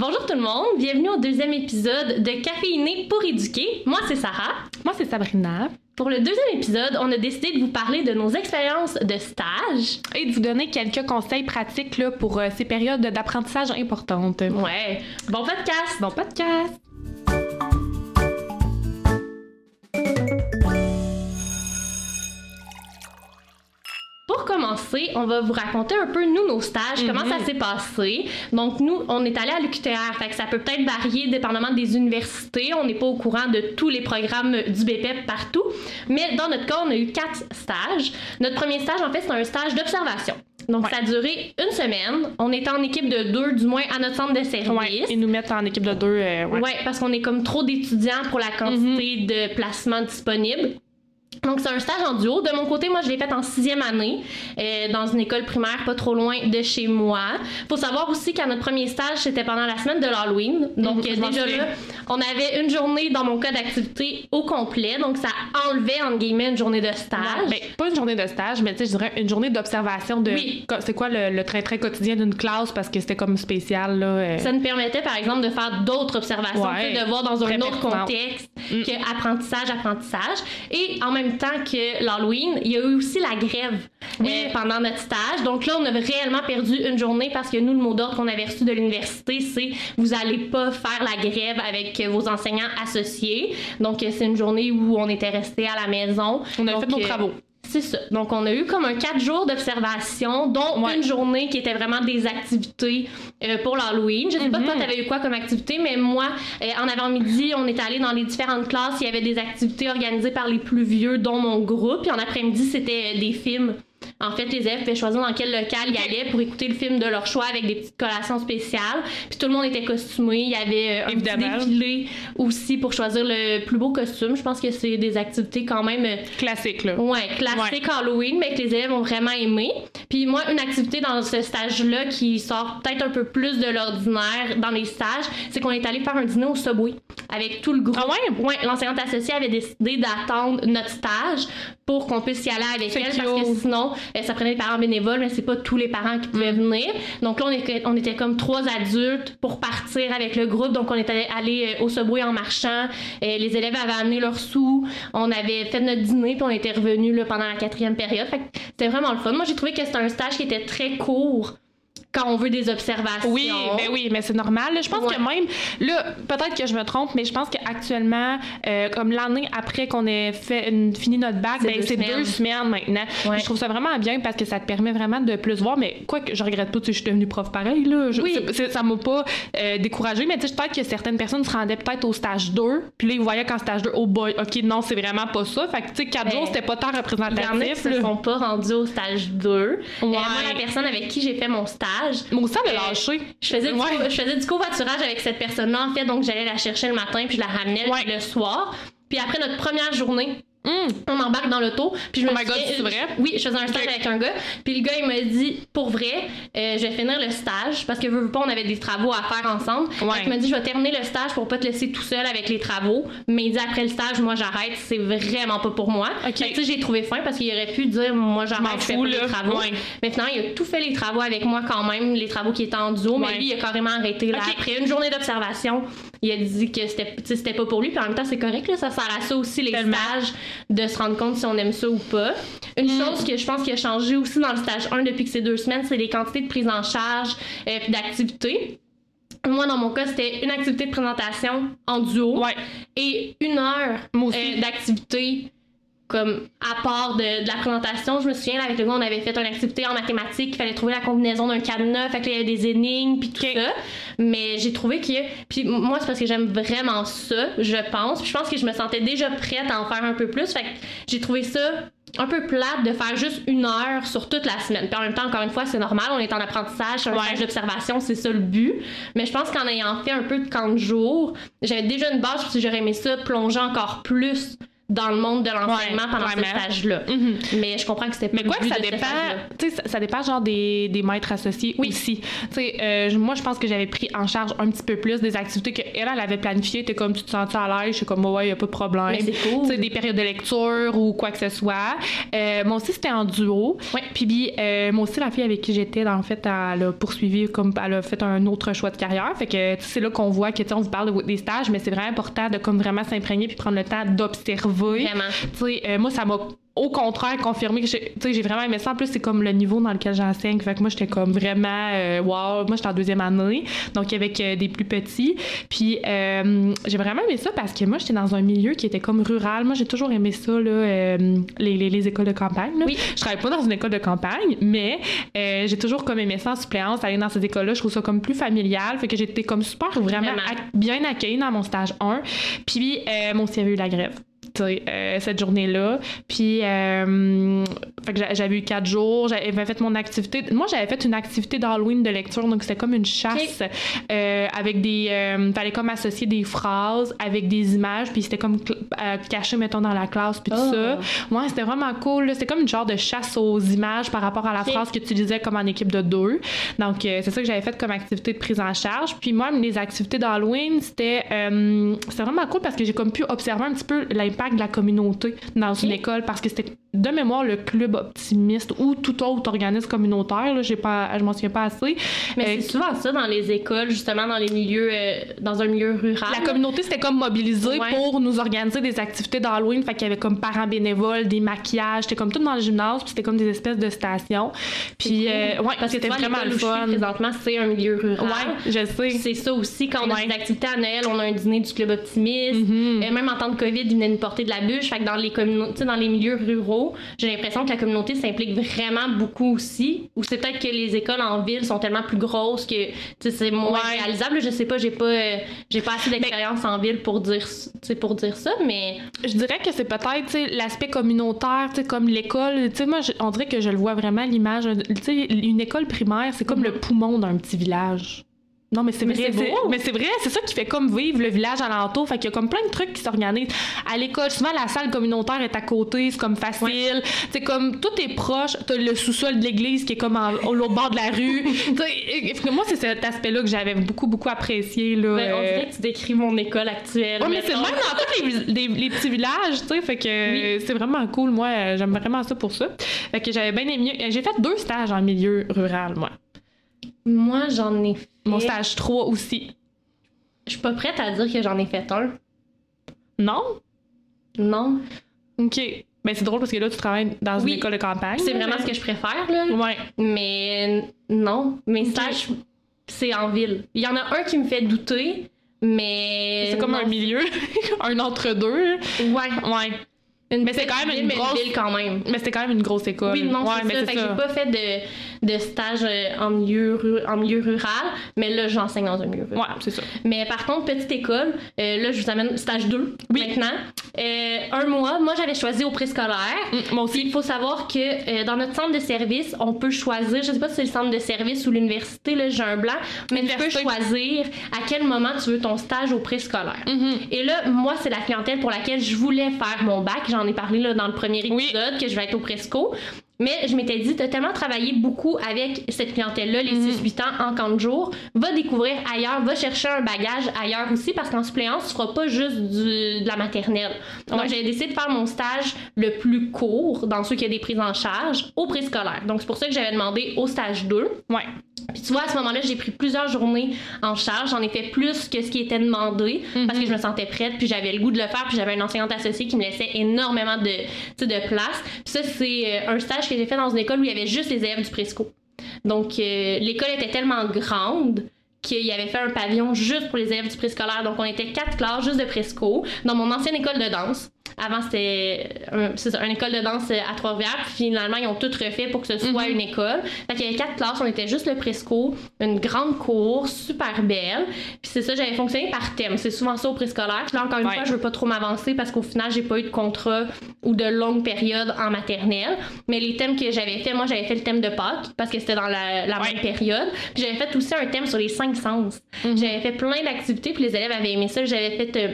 Bonjour tout le monde, bienvenue au deuxième épisode de Caféiné pour éduquer. Moi c'est Sarah. Moi c'est Sabrina. Pour le deuxième épisode, on a décidé de vous parler de nos expériences de stage. Et de vous donner quelques conseils pratiques là, pour euh, ces périodes d'apprentissage importantes. Ouais. Bon podcast! Bon podcast! Commencer, on va vous raconter un peu, nous, nos stages, comment ça s'est passé. Donc, nous, on est allé à l'UQTR, fait que ça peut peut-être varier dépendamment des universités. On n'est pas au courant de tous les programmes du BPEP partout. Mais dans notre cas, on a eu quatre stages. Notre premier stage, en fait, c'est un stage d'observation. Donc, ça a duré une semaine. On était en équipe de deux, du moins à notre centre de service. Ouais, ils nous mettent en équipe de deux. euh, ouais. Ouais, parce qu'on est comme trop d'étudiants pour la quantité de placements disponibles. Donc, c'est un stage en duo. De mon côté, moi, je l'ai fait en sixième année, euh, dans une école primaire pas trop loin de chez moi. Faut savoir aussi qu'à notre premier stage, c'était pendant la semaine de l'Halloween. Donc, Mhm, euh, déjà là, on avait une journée dans mon cas d'activité au complet. Donc, ça enlevait, entre guillemets, une journée de stage. Ben, pas une journée de stage, mais tu sais, je dirais une journée d'observation de. Oui. C'est quoi le, le train-train quotidien d'une classe parce que c'était comme spécial, là. euh. Ça nous permettait, par exemple, de faire d'autres observations, Ouais. de voir dans un autre contexte Mm. que apprentissage, apprentissage. Et en même temps que l'Halloween, il y a eu aussi la grève Oui. euh, pendant notre stage. Donc là, on a réellement perdu une journée parce que nous, le mot d'ordre qu'on avait reçu de l'université, c'est vous allez pas faire la grève avec vos enseignants associés. Donc euh, c'est une journée où on était resté à la maison. On avait Donc, fait nos euh, travaux. C'est ça. Donc, on a eu comme un quatre jours d'observation, dont Ouais. une journée qui était vraiment des activités euh, pour l'Halloween. Je sais pas, toi, Mhm. t'avais eu quoi comme activité, mais moi, euh, en avant-midi, on est allé dans les différentes classes. Il y avait des activités organisées par les plus vieux, dont mon groupe. Puis en après-midi, c'était euh, des films. En fait, les élèves pouvaient choisir dans quel local ils allaient pour écouter le film de leur choix avec des petites collations spéciales. Puis tout le monde était costumé. Il y avait euh, un Évidemment. petit défilé aussi pour choisir le plus beau costume. Je pense que c'est des activités quand même euh, Classique, là. Ouais, classique Halloween, mais que les élèves ont vraiment aimé. Puis moi, une activité dans ce stage-là qui sort peut-être un peu plus de l'ordinaire dans les stages, c'est qu'on est allé faire un dîner au Subway avec tout le groupe. Ah ouais? Ouais, l'enseignante associée avait décidé d'attendre notre stage pour qu'on puisse y aller avec elle parce que sinon, ça prenait des parents bénévoles, mais c'est pas tous les parents qui pouvaient Mm. venir. Donc là, on était, on était comme trois adultes pour partir avec le groupe. Donc on était allé euh, au Subway en marchant. Euh, les élèves avaient amené leurs sous. On avait fait notre dîner puis on était revenus là, pendant la quatrième période. Fait que c'était vraiment le fun. Moi, j'ai trouvé que c'était un stage qui était très court quand on veut des observations. Oui, ben oui, mais c'est normal. là. Je pense Ouais. que même, là, peut-être que je me trompe, mais je pense qu'actuellement, euh, comme l'année après qu'on ait fait une- fini notre bac, C'est ben, deux c'est semaines. deux semaines maintenant. Ouais. Je trouve ça vraiment bien parce que ça te permet vraiment de plus voir. Mais quoi que je regrette pas, tu sais, je suis devenue prof pareil, là. Je- Oui. ça m'a pas euh, découragée, mais tu sais, peut-être que certaines personnes se rendaient peut-être au stage 2, puis là, ils voyaient qu'en stage 2, oh boy, ok, non, c'est vraiment pas ça. Fait que, tu sais, 4 Ben, jours, c'était pas tant représentatif. se là. sont pas rendus au stage 2. Euh, moi, la personne avec qui j'ai fait mon stage, Elle a Euh, lâché. Je faisais, du, Ouais. co- je faisais du covoiturage avec cette personne-là, en fait, donc j'allais la chercher le matin, puis je la ramenais Ouais. le soir. Puis après notre première journée, Hum. on embarque dans l'auto, puis je me Oh my God, c'est vrai? Oui, je faisais un stage avec un gars, puis le gars, il m'a dit, pour vrai, euh, je vais finir le stage, parce que veux, veux pas, on avait des travaux à faire ensemble. Ouais. Fait qu'il m'a dit, je vais terminer le stage pour pas te laisser tout seul avec les travaux, mais il dit, après le stage, moi, j'arrête, c'est vraiment pas pour moi. Ok. Fait que, tu sais, j'ai trouvé fin, parce qu'il aurait pu dire, moi, j'arrête, je fais pas les travaux. Ouais. Mais finalement, il a tout fait les travaux avec moi quand même, les travaux qui étaient en duo, mais lui, il a carrément arrêté. Là. Après une journée d'observation, il a dit que c'était pas pour lui, puis en même temps, c'est correct, là, ça sert à ça aussi, les Tellement. stages, de se rendre compte si on aime ça ou pas. Une Mm. chose que je pense qui a changé aussi dans le stage 1 depuis que c'est deux semaines, c'est les quantités de prise en charge et d'activités. Moi, dans mon cas, c'était une activité de présentation en duo Ouais. et une heure euh, d'activité comme à part de, de la présentation, je me souviens là, avec le gars, on avait fait une activité en mathématiques, il fallait trouver la combinaison d'un cadenas, fait que là, il y avait des énigmes puis tout ça. Mais j'ai trouvé que puis moi c'est parce que j'aime vraiment ça, je pense. Puis je pense que je me sentais déjà prête à en faire un peu plus, fait que j'ai trouvé ça un peu plate de faire juste une heure sur toute la semaine. Puis en même temps, encore une fois, c'est normal, on est en apprentissage, c'est un Ouais. stage d'observation, c'est ça le but. Mais je pense qu'en ayant fait un peu de camp de jour, j'avais déjà une base, puis j'aurais aimé ça plonger encore plus dans le monde de l'enseignement Ouais, pendant vraiment. ce stage-là. Mhm. Mais je comprends que c'était Mais pas quoi le que but ça de dépend, stage-là. tu sais, ça, ça dépend genre des, des maîtres associés aussi. Tu sais, euh, moi je pense que j'avais pris en charge un petit peu plus des activités qu'elle elle avait planifiées. T'es comme tu te sens à l'aise, je suis comme ouais, y a pas de problème. Mais c'est cool. Des périodes de lecture ou quoi que ce soit. Euh, moi aussi c'était en duo. Ouais. Puis euh, moi aussi la fille avec qui j'étais, en fait, elle a poursuivi comme elle a fait un autre choix de carrière. Fait que c'est là qu'on voit que on se parle de- des stages, mais c'est vraiment important de comme vraiment s'imprégner puis prendre le temps d'observer. Vraiment. Tu sais, euh, moi, ça m'a au contraire confirmé que j'ai- vraiment aimé ça. En plus, c'est comme le niveau dans lequel j'enseigne. Fait que moi, j'étais comme vraiment, euh, wow. Moi, j'étais en deuxième année, donc avec euh, des plus petits. Puis, euh, j'ai vraiment aimé ça parce que moi, j'étais dans un milieu qui était comme rural. Moi, j'ai toujours aimé ça, là, les, les, les écoles de campagne. là. Oui. Je travaille pas dans une école de campagne, mais j'ai toujours comme aimé ça en suppléance, aller dans ces écoles-là. Je trouve ça comme plus familial. Fait que j'étais comme super vraiment, bien accueillie dans mon stage 1. Puis, euh, moi aussi, il y avait eu la grève. Euh, cette journée-là. Puis, euh, j'avais eu quatre jours, j'avais fait mon activité. Moi, j'avais fait une activité d'Halloween de lecture, donc c'était comme une chasse euh, avec des. Fallait comme associer des phrases avec des images, puis c'était comme caché, mettons, dans la classe, puis tout Oh. ça. Ouais, c'était vraiment cool. C'était comme une genre de chasse aux images par rapport à la phrase que tu disais comme en équipe de deux. Donc, c'est ça que j'avais fait comme activité de prise en charge. Puis moi, les activités d'Halloween, c'était c'était vraiment cool parce que j'ai comme pu observer un petit peu l'impact de la communauté dans une école parce que c'était de mémoire le club optimiste ou tout autre organisme communautaire. Là, j'ai pas, je m'en souviens pas assez. Mais Euh, c'est souvent ça dans les écoles, justement, dans les milieux, euh, dans un milieu rural. La communauté s'était comme mobilisée Ouais. pour nous organiser des activités d'Halloween. Fait qu'il y avait comme parents bénévoles, des maquillages. C'était comme tout dans le gymnase, puis c'était comme des espèces de stations. Puis, euh, ouais, Parce que c'était vraiment le fun. présentement, c'est un milieu rural. Ouais, je sais. C'est ça aussi, quand on a des activités à Noël, on a un dîner du Club Optimiste. Mhm. Euh, même en temps de COVID, ils venaient porter de la bûche. Fait que dans les communautés, dans les milieux ruraux, j'ai l'impression que la communauté s'implique vraiment beaucoup aussi. Ou c'est peut-être que les écoles en ville sont tellement plus grosses que c'est moins Ouais. réalisable. Je sais pas, j'ai pas, euh, j'ai pas assez d'expérience en ville pour dire, pour dire ça, mais Je dirais que c'est peut-être l'aspect communautaire, comme l'école. Moi, je- on dirait que je le vois vraiment l'image. Une école primaire, c'est comme le poumon d'un petit village. Non, mais c'est vrai. Mais c'est vrai, c'est ça qui fait comme vivre le village alentour. Fait qu'il y a comme plein de trucs qui s'organisent. À l'école, souvent, la salle communautaire est à côté, c'est comme facile. C'est comme tout est proche. T'as le sous-sol de l'église qui est comme au l'autre bord de la rue. Moi, c'est cet aspect-là que j'avais beaucoup, beaucoup apprécié. Là, ben, on euh, dirait que tu décris mon école actuelle. Ouais, mais c'est même dans tous les, les- les petits villages, tu sais, fait que euh, c'est vraiment cool. Moi, euh, j'aime vraiment ça pour ça. Fait que j'avais bien aimé. euh, J'ai fait deux stages en milieu rural, moi. Moi, j'en ai fait. Mon stage 3 aussi. Je suis pas prête à dire que j'en ai fait un. Non? Non. OK. Ben, c'est drôle parce que là, tu travailles dans Oui. une école de campagne. C'est vraiment ce que je préfère, là. Ouais. Mais non. Mes stages, c'est en ville. Il y en a un qui me fait douter, mais. C'est comme non. un milieu, un entre-deux. Ouais. Ouais. Une Mais c'est quand même une grosse- ville quand même. Mais c'était quand même une grosse école. Oui, non, ouais, c'est ça. Fait que ça. j'ai pas fait de, de stage euh, en milieu, en milieu rural, mais là, j'enseigne dans un milieu rural. Ouais, c'est ça. Mais par contre, petite école, euh, là, je vous amène stage 2 Oui. maintenant. Euh, un mois, moi, j'avais choisi au préscolaire. Mm, moi aussi. Il faut savoir que euh, dans notre centre de service, on peut choisir, je sais pas si c'est le centre de service ou l'université, là, j'ai un blanc, mais tu peux choisir à quel moment tu veux ton stage au préscolaire. Mhm. Et là, moi, c'est la clientèle pour laquelle je voulais faire mon bac. J'en ai parlé là, dans le premier épisode Oui. que je vais être au Presco. Mais je m'étais dit, t'as tellement travaillé beaucoup avec cette clientèle-là, les Mhm. 6-8 ans, en camp de jour, va découvrir ailleurs, va chercher un bagage ailleurs aussi, parce qu'en suppléance, tu feras pas juste du- de la maternelle. Donc, j'ai décidé de faire mon stage le plus court, dans ceux qui ont des prises en charge, au préscolaire. Donc, c'est pour ça que j'avais demandé au stage 2. Ouais. Puis tu vois, à ce moment-là, j'ai pris plusieurs journées en charge. J'en ai fait plus que ce qui était demandé parce que je me sentais prête, puis j'avais le goût de le faire, puis j'avais une enseignante associée qui me laissait énormément de, de place. Puis ça, c'est euh, un stage que j'ai fait dans une école où il y avait juste les élèves du présco. Donc, euh, l'école était tellement grande qu'il y avait fait un pavillon juste pour les élèves du préscolaire. Donc, on était quatre classes juste de présco dans mon ancienne école de danse. Avant, c'était un- ça, une école de danse à Trois-Rivières. Puis finalement, ils ont tout refait pour que ce soit une école. Fait qu'il y avait quatre classes, on était juste le presco, une grande cour, super belle. Puis c'est ça, j'avais fonctionné par thème. C'est souvent ça au préscolaire. Là, encore une Ouais. fois, je veux pas trop m'avancer parce qu'au final, j'ai pas eu de contrat ou de longue période en maternelle. Mais les thèmes que j'avais fait, moi, j'avais fait le thème de Pâques parce que c'était dans la, la Ouais. même période. Puis j'avais fait aussi un thème sur les cinq sens. Mhm. J'avais fait plein d'activités, puis les élèves avaient aimé ça. J'avais fait. euh,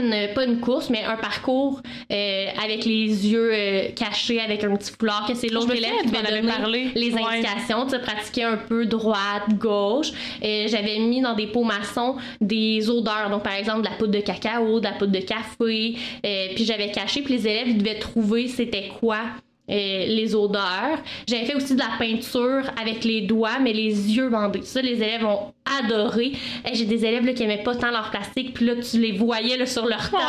une, pas une course, mais un parcours euh, avec les yeux euh, cachés, avec un petit foulard, que c'est l'autre élève qui avais donner parlé. les Ouais. indications, tu sais, pratiquer un peu droite, gauche. Et j'avais mis dans des pots maçons des odeurs, donc par exemple de la poudre de cacao, de la poudre de café, euh, puis j'avais caché, puis les élèves ils devaient trouver c'était quoi. euh, les odeurs. J'avais fait aussi de la peinture avec les doigts, mais les yeux bandés. Ça, les élèves ont adoré. Et J'ai des élèves là, qui aimaient pas tant leur plastique, puis là, tu les voyais là, sur leur table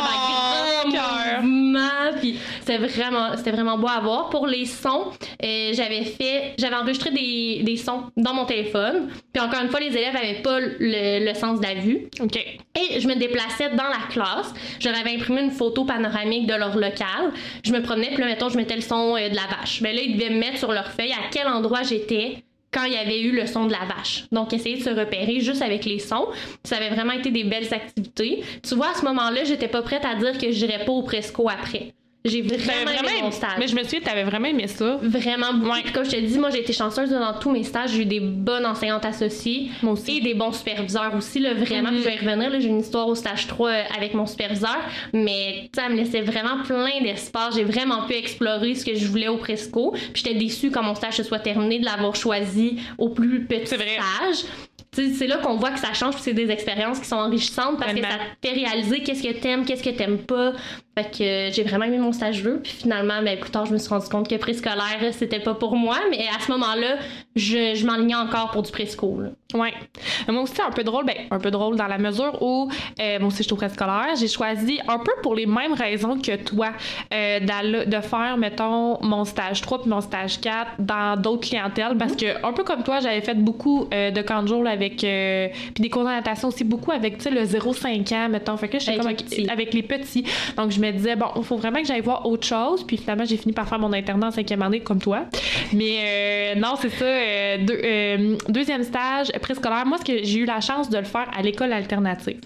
Oh, cœur. grand mouvement, puis c'était vraiment, c'était vraiment beau à voir. Pour les sons, euh, j'avais fait, j'avais enregistré des, des sons dans mon téléphone, puis encore une fois, les élèves avaient pas le, le sens de la vue. OK. Et je me déplaçais dans la classe. Je leur avais imprimé une photo panoramique de leur local. Je me promenais, puis là, mettons, je mettais le son euh, de la vache. Mais là, ils devaient me mettre sur leur feuille à quel endroit j'étais quand il y avait eu le son de la vache. Donc, essayer de se repérer juste avec les sons. Ça avait vraiment été des belles activités. Tu vois, à ce moment-là, j'étais pas prête à dire que j'irais pas au Presco après. J'ai T'avais vraiment, aimé mon stage. Mais je me souviens, t'avais vraiment aimé ça. Vraiment beaucoup. Puis comme je te dis, moi j'ai été chanceuse dans tous mes stages. J'ai eu des bonnes enseignantes associées. Moi aussi. Et des bons superviseurs aussi. Là, vraiment. Mhm. Puis je vais y revenir. J'ai une histoire au stage 3 euh, avec mon superviseur. Mais ça me laissait vraiment plein d'espace. J'ai vraiment pu explorer ce que je voulais au Presco. Puis j'étais déçue quand mon stage se soit terminé de l'avoir choisi au plus petit stage. C'est là qu'on voit que ça change, puis c'est des expériences qui sont enrichissantes parce que ça te fait réaliser qu'est-ce que t'aimes, qu'est-ce que t'aimes pas. Fait que j'ai vraiment aimé mon stage 2, puis finalement, ben, plus tard, je me suis rendu compte que préscolaire, c'était pas pour moi, mais à ce moment-là, je, je m'enlignais encore pour du présco. là. Ouais. Euh, Moi aussi, un peu drôle, ben, un peu drôle dans la mesure où, euh, moi aussi, je suis au préscolaire. J'ai choisi, un peu pour les mêmes raisons que toi, euh, de faire, mettons, mon stage 3 puis mon stage 4 dans d'autres clientèles. Parce que, un peu comme toi, j'avais fait beaucoup euh, de camp de jour là, avec. euh, puis des cours de natation aussi, beaucoup avec, tu sais, le 0-5 ans, mettons. Fait que j'étais Avec comme les petits. avec les petits. Donc, je me disais, bon, il faut vraiment que j'aille voir autre chose. Puis finalement, j'ai fini par faire mon internat en cinquième année, comme toi. Mais euh, non, c'est ça. euh, deux- euh, deuxième stage préscolaire. Moi, ce que j'ai eu la chance de le faire à l'école alternative.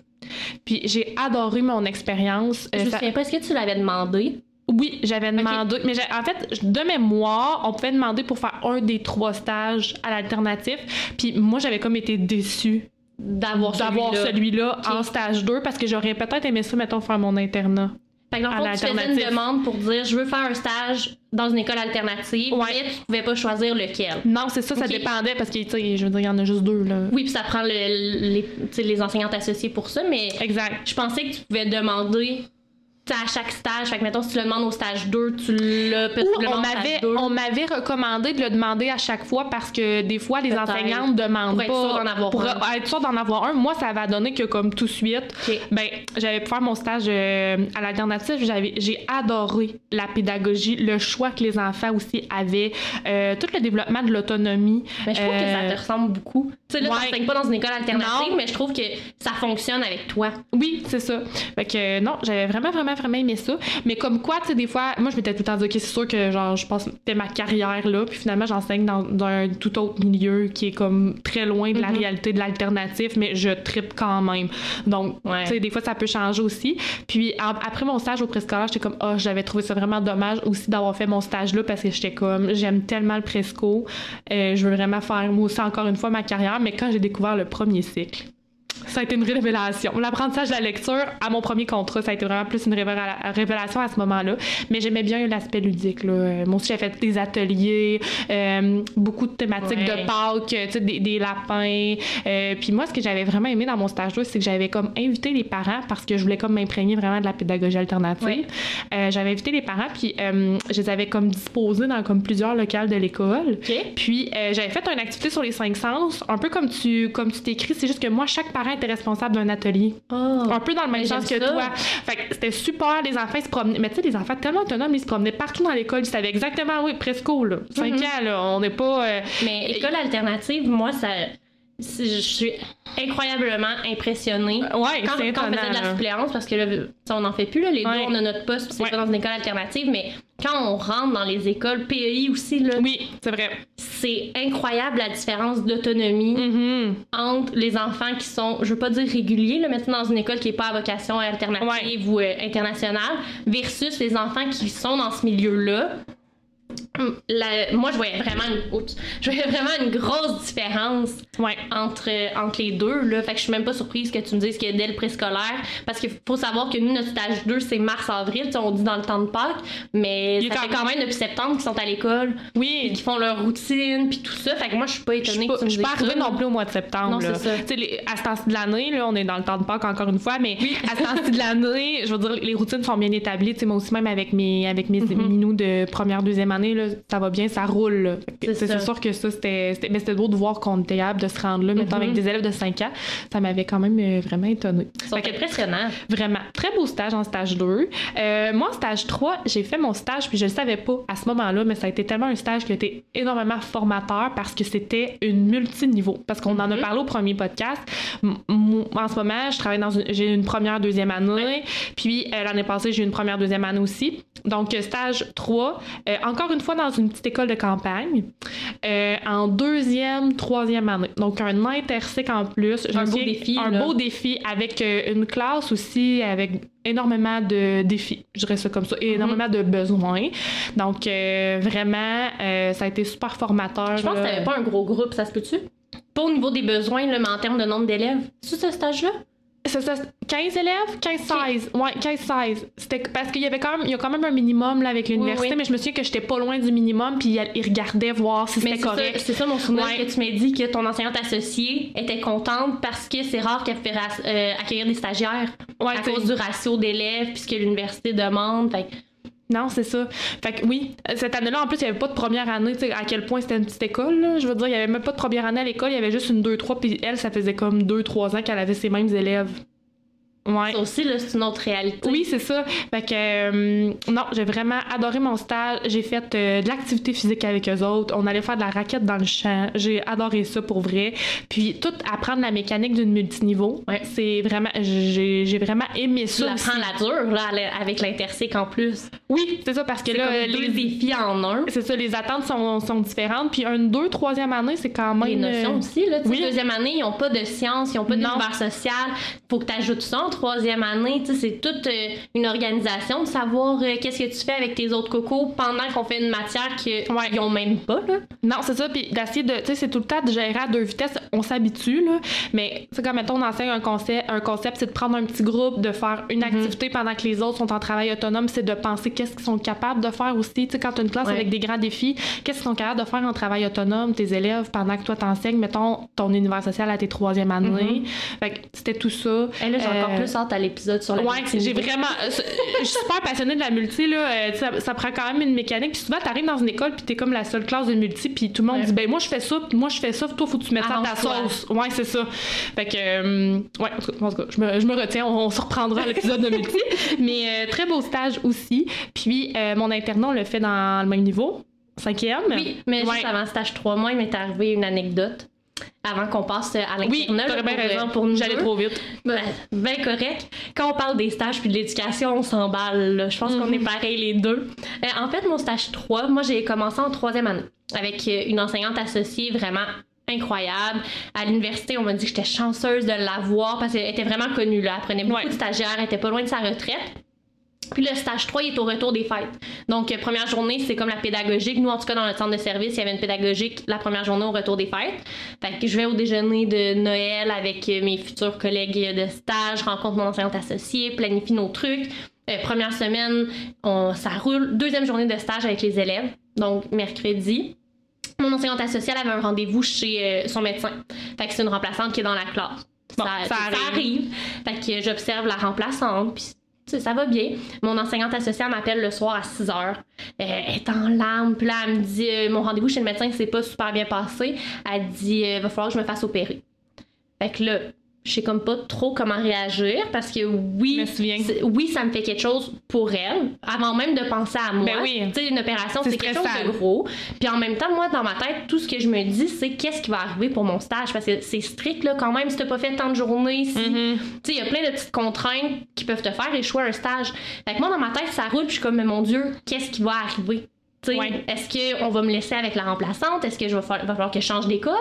Puis j'ai adoré mon expérience. Je me ça- souviens pas, est-ce que tu l'avais demandé? oui, j'avais demandé. Mais en fait, de mémoire, on pouvait demander pour faire un des trois stages à l'alternatif. Puis moi, j'avais comme été déçue D'avoir celui-là. en stage 2 parce que j'aurais peut-être aimé ça, mettons, faire mon internat. Fait que dans le à fond, tu faisais une demande pour dire je veux faire un stage dans une école alternative, Ouais. mais tu pouvais pas choisir lequel. Non, c'est ça, ça dépendait parce que, tu sais, je veux dire, il y en a juste deux, là. Oui, puis ça prend le- les, les enseignantes associées pour ça, mais Exact. je pensais que tu pouvais demander à chaque stage. Fait que mettons, si tu le demandes au stage 2, tu l'as on m'avait, 2. on m'avait recommandé de le demander à chaque fois parce que des fois, les enseignantes demandent Pour être pas. avoir pour un. être sûre d'en avoir un. Moi, ça va donner que, comme tout de suite, Ok. ben, j'avais pu faire mon stage euh, à l'alternative. J'ai adoré la pédagogie, le choix que les enfants aussi avaient, euh, tout le développement de l'autonomie. Mais je trouve que Euh, ça te ressemble beaucoup. Tu sais, là, ouais. t'enseignes pas dans une école alternative, Non. mais je trouve que ça fonctionne avec toi. Oui, c'est ça. Fait que euh, non, j'avais vraiment, vraiment, vraiment aimé ça. Mais comme quoi, tu sais, des fois, moi, je m'étais tout le temps dit, OK, c'est sûr que, genre, je pense c'était ma carrière là. Puis finalement, j'enseigne dans, dans un tout autre milieu qui est comme très loin de la Mhm. réalité de l'alternatif, mais je tripe quand même. Donc, Ouais. tu sais, des fois, ça peut changer aussi. Puis en- après mon stage au préscolaire, j'étais comme, oh, j'avais trouvé ça vraiment dommage aussi d'avoir fait mon stage là parce que j'étais comme, j'aime tellement le presco. Euh, je veux vraiment faire, moi aussi, encore une fois, ma carrière. Mais quand j'ai découvert le premier cycle, ça a été une révélation. L'apprentissage de la lecture à mon premier contrat, ça a été vraiment plus une révéla- révélation à ce moment-là. Mais j'aimais bien l'aspect ludique. Là. Moi aussi, j'ai fait des ateliers, euh, beaucoup de thématiques Ouais. de Pâques, des, des lapins. Euh, puis moi, ce que j'avais vraiment aimé dans mon stage 2, c'est que j'avais comme invité les parents parce que je voulais comme m'imprégner vraiment de la pédagogie alternative. Ouais. Euh, j'avais invité les parents, puis je les avais comme disposés dans comme plusieurs locales de l'école. Puis j'avais fait une activité sur les cinq sens, un peu comme tu comme tu t'écris, c'est juste que moi chaque parent était responsable d'un atelier, Oh. un peu dans le même sens que ça. toi. Fait que c'était super, les enfants ils se promenaient, mais tu sais les enfants tellement autonomes, ils se promenaient partout dans l'école, ils savaient exactement oui, presco là, 5 Mhm. ans là, on n'est pas euh, Mais école alternative, moi, ça. Je suis incroyablement impressionnée. ouais, Quand, quand on faisait de la suppléance, parce que là, ça, on n'en fait plus, là, les Ouais. deux, on a notre poste, puis c'est Ouais. pas dans une école alternative, mais quand on rentre dans les écoles, PEI aussi, là, Oui, c'est vrai. c'est incroyable la différence d'autonomie Mhm. entre les enfants qui sont, je veux pas dire réguliers, là, maintenant dans une école qui est pas à vocation alternative ou euh, internationale, versus les enfants qui sont dans ce milieu-là. La- moi, je voyais vraiment une, oups, je voyais vraiment une grosse différence Ouais. entre, entre les deux. Là. Fait que je suis même pas surprise que tu me dises que dès le préscolaire, parce qu'il faut savoir que nous, notre stage 2, c'est mars-avril, on dit dans le temps de Pâques, mais ça quand fait quand même depuis septembre qu'ils sont à l'école, Oui. qu'ils font leur routine, puis tout ça. Fait que moi, je suis pas étonnée que tu me je suis pas arrivée non plus au mois de septembre. Non, là. ça. Les- à ce temps-ci de l'année, on est dans le temps de Pâques encore une fois, mais à ce temps-ci de l'année, je veux dire, les routines sont bien établies. Tu sais, moi aussi, même avec mes, avec mes Mhm. minous de première, deuxième année, là, ça va bien, ça roule. C'est sûr que ça, c'était. c'était- Mais c'était beau de voir qu'on était capable de se rendre là, mettons, Mhm. avec des élèves de 5 ans. Ça m'avait quand même euh, vraiment étonnée. Que- impressionnants. Vraiment. Très beau stage en stage 2. Euh, moi, en stage 3, j'ai fait mon stage, puis je le savais pas à ce moment-là, mais ça a été tellement un stage qui a été énormément formateur parce que c'était une multiniveau. Parce qu'on en a Mhm. parlé au premier podcast. En ce moment, je travaille dans une, j'ai une première, deuxième année. Puis euh, l'année passée, j'ai eu une première, deuxième année aussi. Donc, stage 3, euh, encore une fois dans une petite école de campagne, euh, en deuxième, troisième année. Donc, un intersec en plus. Un beau défi, Un là. beau défi avec euh, une classe aussi avec énormément de défis, je dirais ça comme ça, et énormément Mhm. de besoins. Donc, euh, vraiment, euh, ça a été super formateur. Je pense que là. t'avais pas un gros groupe, ça se peut-tu? Pas au niveau des besoins, là, mais en termes de nombre d'élèves. C'est ce stage-là? C'est ça, 15 élèves? 15-16. Ouais, 15-16. C'était parce qu'il y avait quand même, il y a quand même un minimum là, avec l'université, oui. mais je me souviens que j'étais pas loin du minimum, puis ils regardaient voir si c'était correct. c'est ça mon souvenir Ouais. que tu m'as dit que ton enseignante associée était contente parce que c'est rare qu'elle fait euh, accueillir des stagiaires Ouais, à cause du ratio d'élèves puisque l'université demande. Fait Non, c'est ça. Fait que oui, cette année-là, en plus, il n'y avait pas de première année, tu sais, à quel point c'était une petite école. là. Je veux dire, il n'y avait même pas de première année à l'école, il y avait juste une 2-3, puis elle, ça faisait comme 2-3 ans qu'elle avait ses mêmes élèves. Ouais. ça aussi, là, c'est une autre réalité. Oui, c'est ça. Fait que euh, non, j'ai vraiment adoré mon stage. J'ai fait euh, de l'activité physique avec eux autres. On allait faire de la raquette dans le champ. J'ai adoré ça pour vrai. Puis tout apprendre la mécanique d'une multiniveau. Ouais. C'est vraiment j'ai vraiment aimé Tu ça. la aussi. prends la dure, là, avec l'intersec en plus. Oui, c'est ça parce que là comme les défis en un. c'est ça, les attentes sont, sont différentes. Puis une, deux, troisième année, c'est quand même. Les notions euh, aussi, là. Tu oui. deuxième année, ils n'ont pas de sciences, ils n'ont pas Non. d'univers social. Faut que tu ajoutes ça en troisième année. Tu sais, c'est toute euh, une organisation de savoir euh, qu'est-ce que tu fais avec tes autres cocos pendant qu'on fait une matière qu'ils Ouais. n'ont même pas, là. Non, c'est ça. Puis d'essayer de. Tu sais, c'est tout le temps de gérer à deux vitesses. On s'habitue, là. Mais, tu sais, comme mettons, on enseigne un concept, un concept c'est de prendre un petit groupe, de faire une Mhm. activité pendant que les autres sont en travail autonome. C'est de penser qu'est-ce qu'ils sont capables de faire aussi. Tu sais, quand tu as une classe Ouais. avec des grands défis, qu'est-ce qu'ils sont capables de faire en travail autonome, tes élèves, pendant que toi t'enseignes, mettons, ton univers social à tes troisième années. Fait que c'était tout ça. Et là, j'ai Euh, encore plus hâte à l'épisode sur la Ouais, j'ai vraiment. euh, c'est- Je suis super passionnée de la multi, là. Euh, ça, ça prend quand même une mécanique. Puis souvent, t'arrives dans une école, puis t'es comme la seule classe de multi, puis tout le monde Ouais. dit, ben moi, je fais ça, puis moi, je fais ça, puis toi, faut que tu mettes ça à ta sauce. Ouais, c'est ça. Fait que, euh, ouais, en tout cas, je me, je me retiens, on, on se reprendra à l'épisode de multi. Mais euh, très beau stage aussi. Puis, euh, mon internat, on le fait dans le même niveau, cinquième. Oui, mais Ouais. juste avant stage 3 mois, il m'est arrivé une anecdote. Avant qu'on passe à Oui, l'internat. là, bien raison. euh, pour nous J'allais trop vite. Ben, ben correct. Quand on parle des stages puis de l'éducation, on s'emballe. Je pense qu'on Mhm. est pareil les deux. Euh, en fait, mon stage 3, moi, j'ai commencé en troisième année avec euh, une enseignante associée vraiment incroyable. À l'université, on m'a dit que j'étais chanceuse de l'avoir parce qu'elle était vraiment connue. Là. Elle prenait beaucoup Ouais. de stagiaires, elle était pas loin de sa retraite. Puis le stage 3, il est au retour des fêtes. Donc, euh, première journée, c'est comme la pédagogique. Nous, en tout cas, dans notre centre de service, il y avait une pédagogique la première journée au retour des fêtes. Fait que je vais au déjeuner de Noël avec euh, mes futurs collègues de stage, rencontre mon enseignante associée, planifie nos trucs. Euh, première semaine, on, ça roule. Deuxième journée de stage avec les élèves, donc mercredi. Mon enseignante associée elle avait un rendez-vous chez euh, son médecin. Fait que c'est une remplaçante qui est dans la classe. Bon, ça, ça ça arrive. arrive. Fait que j'observe la remplaçante, puis ça va bien. Mon enseignante associée elle m'appelle le soir à 6 heures. Euh, elle est en larmes, puis là, elle me dit euh, Mon rendez-vous chez le médecin s'est pas super bien passé. Elle dit euh, Va falloir que je me fasse opérer. Fait que là, je sais comme pas trop comment réagir parce que oui, oui, ça me fait quelque chose pour elle, avant même de penser à moi. Ben oui. Tu sais, une opération, C'est quelque chose de gros. Puis en même temps, moi, dans ma tête, tout ce que je me dis, c'est qu'est-ce qui va arriver pour mon stage? Parce que c'est strict, là, quand même, si t'as pas fait tant de journées, si. Mhm. Tu sais, il y a plein de petites contraintes qui peuvent te faire échouer un stage. Fait que moi, dans ma tête, ça roule, puis je suis comme, mais mon Dieu, qu'est-ce qui va arriver? Ouais. Est-ce qu'on va me laisser avec la remplaçante? Est-ce que je vais va falloir que je change d'école?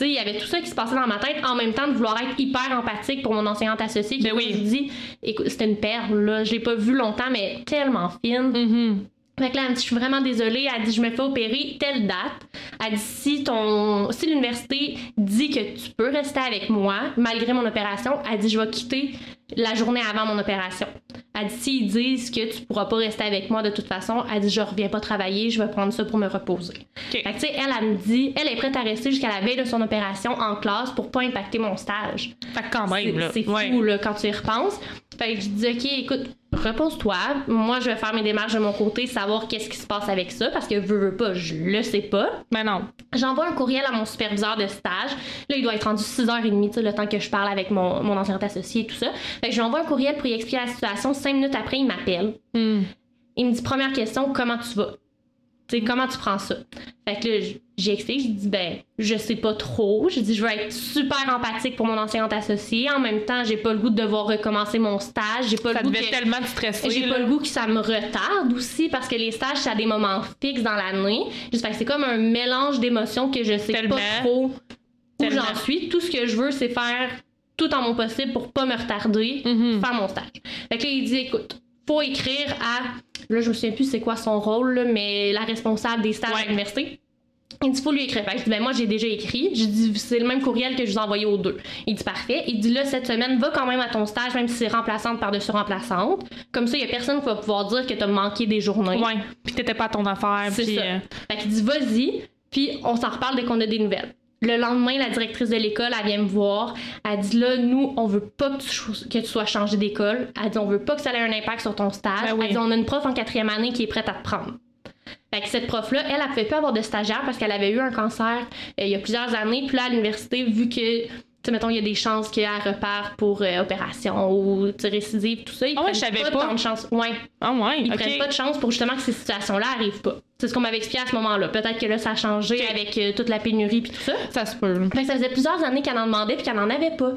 Sais, il y avait tout ça qui se passait dans ma tête en même temps de vouloir être hyper empathique pour mon enseignante associée qui, Ben oui. dis, écoute, c'était une perle, là. Je l'ai pas vue longtemps, mais tellement fine. Mhm. Fait que là, elle me dit, je suis vraiment désolée. Elle dit, je me fais opérer telle date. Elle dit, si, ton, si l'université dit que tu peux rester avec moi, malgré mon opération, elle dit, je vais quitter la journée avant mon opération. Elle dit, s'ils disent que tu pourras pas rester avec moi de toute façon, elle dit, je reviens pas travailler, je vais prendre ça pour me reposer. Fait que, elle, elle me dit, elle est prête à rester jusqu'à la veille de son opération en classe pour pas impacter mon stage. Fait que quand même, là. C'est fou, Ouais. là, quand tu y repenses. Fait que je dis, OK, écoute, repose-toi. Moi, je vais faire mes démarches de mon côté, savoir qu'est-ce qui se passe avec ça, parce que veux, veux pas, je le sais pas. Mais non. J'envoie un courriel à mon superviseur de stage. Là, il doit être rendu 6h30, tu sais, le temps que je parle avec mon, mon enseignante associée et tout ça. Fait que je lui envoie un courriel pour lui expliquer la situation. Cinq minutes après, il m'appelle. Hmm. Il me dit première question, comment tu vas? Sais, comment tu prends ça? Fait que là, j- j'ai expliqué, j'ai dit, ben, je sais pas trop. J'ai dit, je veux être super empathique pour mon enseignante associée. En même temps, j'ai pas le goût de devoir recommencer mon stage. J'ai pas Ça le goût que... tellement te stresser. J'ai pas le goût que ça me retarde aussi parce que les stages, c'est à des moments fixes dans l'année. Juste fait que c'est comme un mélange d'émotions que je sais Tellement. pas trop où Tellement. j'en suis. Tout ce que je veux, c'est faire tout en mon possible pour pas me retarder, Mhm. faire mon stage. Fait que là, il dit écoute, faut écrire à. Là, je me souviens plus c'est quoi son rôle, là, mais la responsable des stages Ouais. à l'université. Il dit faut lui écrire. Fait que je dis ben moi j'ai déjà écrit. J'ai dit c'est le même courriel que je vous ai envoyé aux deux. Il dit parfait. Il dit là cette semaine va quand même à ton stage même si c'est remplaçante par dessus remplaçante. Comme ça il y a personne qui va pouvoir dire que t'as manqué des journées. Ouais. Puis t'étais pas à ton affaire. C'est ça. euh, Fait qu'il dit vas-y, puis on s'en reparle dès qu'on a des nouvelles. Le lendemain, la directrice de l'école, elle vient me voir. Elle dit là, nous, on veut pas que tu, cho- que tu sois changé d'école. Elle dit on veut pas que ça ait un impact sur ton stage. Ben oui. Elle dit on a une prof en quatrième année qui est prête à te prendre. Fait que cette prof-là, elle, elle pouvait plus avoir de stagiaire parce qu'elle avait eu un cancer euh, il y a plusieurs années. Puis là, à l'université, vu que, tu sais, mettons, il y a des chances qu'elle repart pour euh, opération ou, récidive, tout ça. Ils ouais, prennent pas. tant de chance. Ouais. Ah ouais, Ils prennent pas de chance pour justement que ces situations-là arrivent pas. C'est ce qu'on m'avait expliqué à ce moment-là. Peut-être que là, ça a changé avec euh, toute la pénurie puis tout ça. Ça se peut. Fait que ça faisait plusieurs années qu'elle en demandait puis qu'elle en avait pas.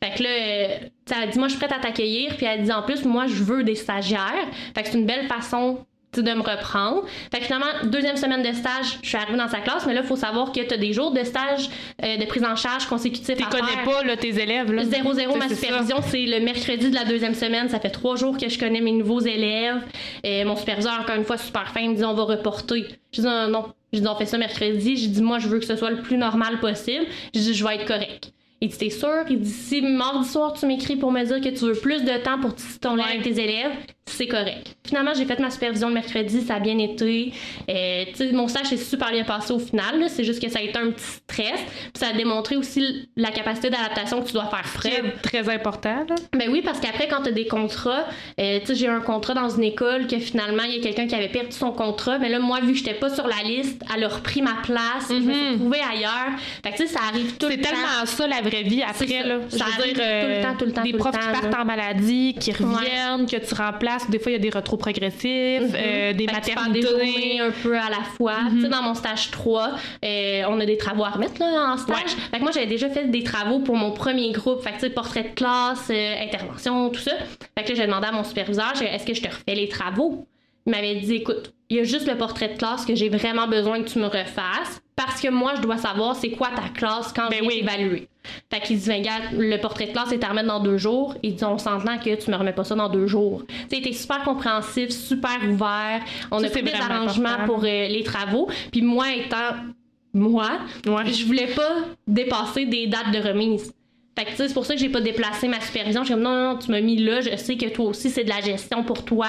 Fait que là, euh, elle dit, moi, je suis prête à t'accueillir. Puis elle dit, en plus, moi, je veux des stagiaires. Fait que c'est une belle façon de me reprendre. Fait que finalement, deuxième semaine de stage, je suis arrivée dans sa classe, mais là, il faut savoir que tu as des jours de stage euh, de prise en charge consécutifs Tu connais faire. pas là, tes élèves. Là. 0-0, ma C'est ça. supervision, c'est le mercredi de la deuxième semaine. Ça fait trois jours que je connais mes nouveaux élèves. Et mon superviseur, encore une fois, super fin, il me dit on va reporter. Je dis non, non. Je dis on fait ça mercredi. J'ai dit moi, je veux que ce soit le plus normal possible. Je dis je vais être correct. Il dit t'es sûr? Il dit si mardi soir tu m'écris pour me dire que tu veux plus de temps pour ton lien avec tes élèves, c'est correct. Finalement, j'ai fait ma supervision le mercredi, ça a bien été. Euh, mon stage s'est super bien passé au final. C'est juste que ça a été un petit stress. Puis ça a démontré aussi la capacité d'adaptation que tu dois faire preuve. Très, très important. Là. Ben oui, parce qu'après, quand tu as des contrats, euh, j'ai eu un contrat dans une école que finalement, il y a quelqu'un qui avait perdu son contrat. Mais là, moi, vu que j'étais pas sur la liste, elle a repris ma place. Je me suis Mhm. retrouvée ailleurs. Fait que tu sais, ça arrive tout le C'est temps. tellement ça la vraie vie après. C'est ça. Là. Ça Je veux arrive dire, euh, tout le temps, tout le temps, des tout le profs temps, qui partent là. en maladie, qui reviennent, que tu remplaces. Des fois, il y a des retours progressifs, euh, des Mhm. Fait maternités. des journées un peu à la fois. Mhm. Tu sais, dans mon stage 3, euh, on a des travaux à remettre là, en stage. Ouais. Fait que moi, j'avais déjà fait des travaux pour mon premier groupe. Fait que, tu sais, portrait de classe, euh, intervention, tout ça. Fait que là, j'ai demandé à mon superviseur, est-ce que je te refais les travaux? Il m'avait dit, écoute, il y a juste le portrait de classe que j'ai vraiment besoin que tu me refasses parce que moi, je dois savoir c'est quoi ta classe quand Ben je vais oui. t'évaluer. Fait qu'il dit, regarde, le portrait de classe est à remettre dans deux jours. Il dit, on s'entend que tu me remets pas ça dans deux jours. Tu était super compréhensif, super ouvert. On Ça, a fait des arrangements important. pour euh, les travaux. Puis moi, étant moi, Ouais. je voulais pas dépasser des dates de remise. Fait que tu sais, c'est pour ça que j'ai pas déplacé ma supervision. J'ai comme non, non, non, tu m'as mis là. Je sais que toi aussi, c'est de la gestion pour toi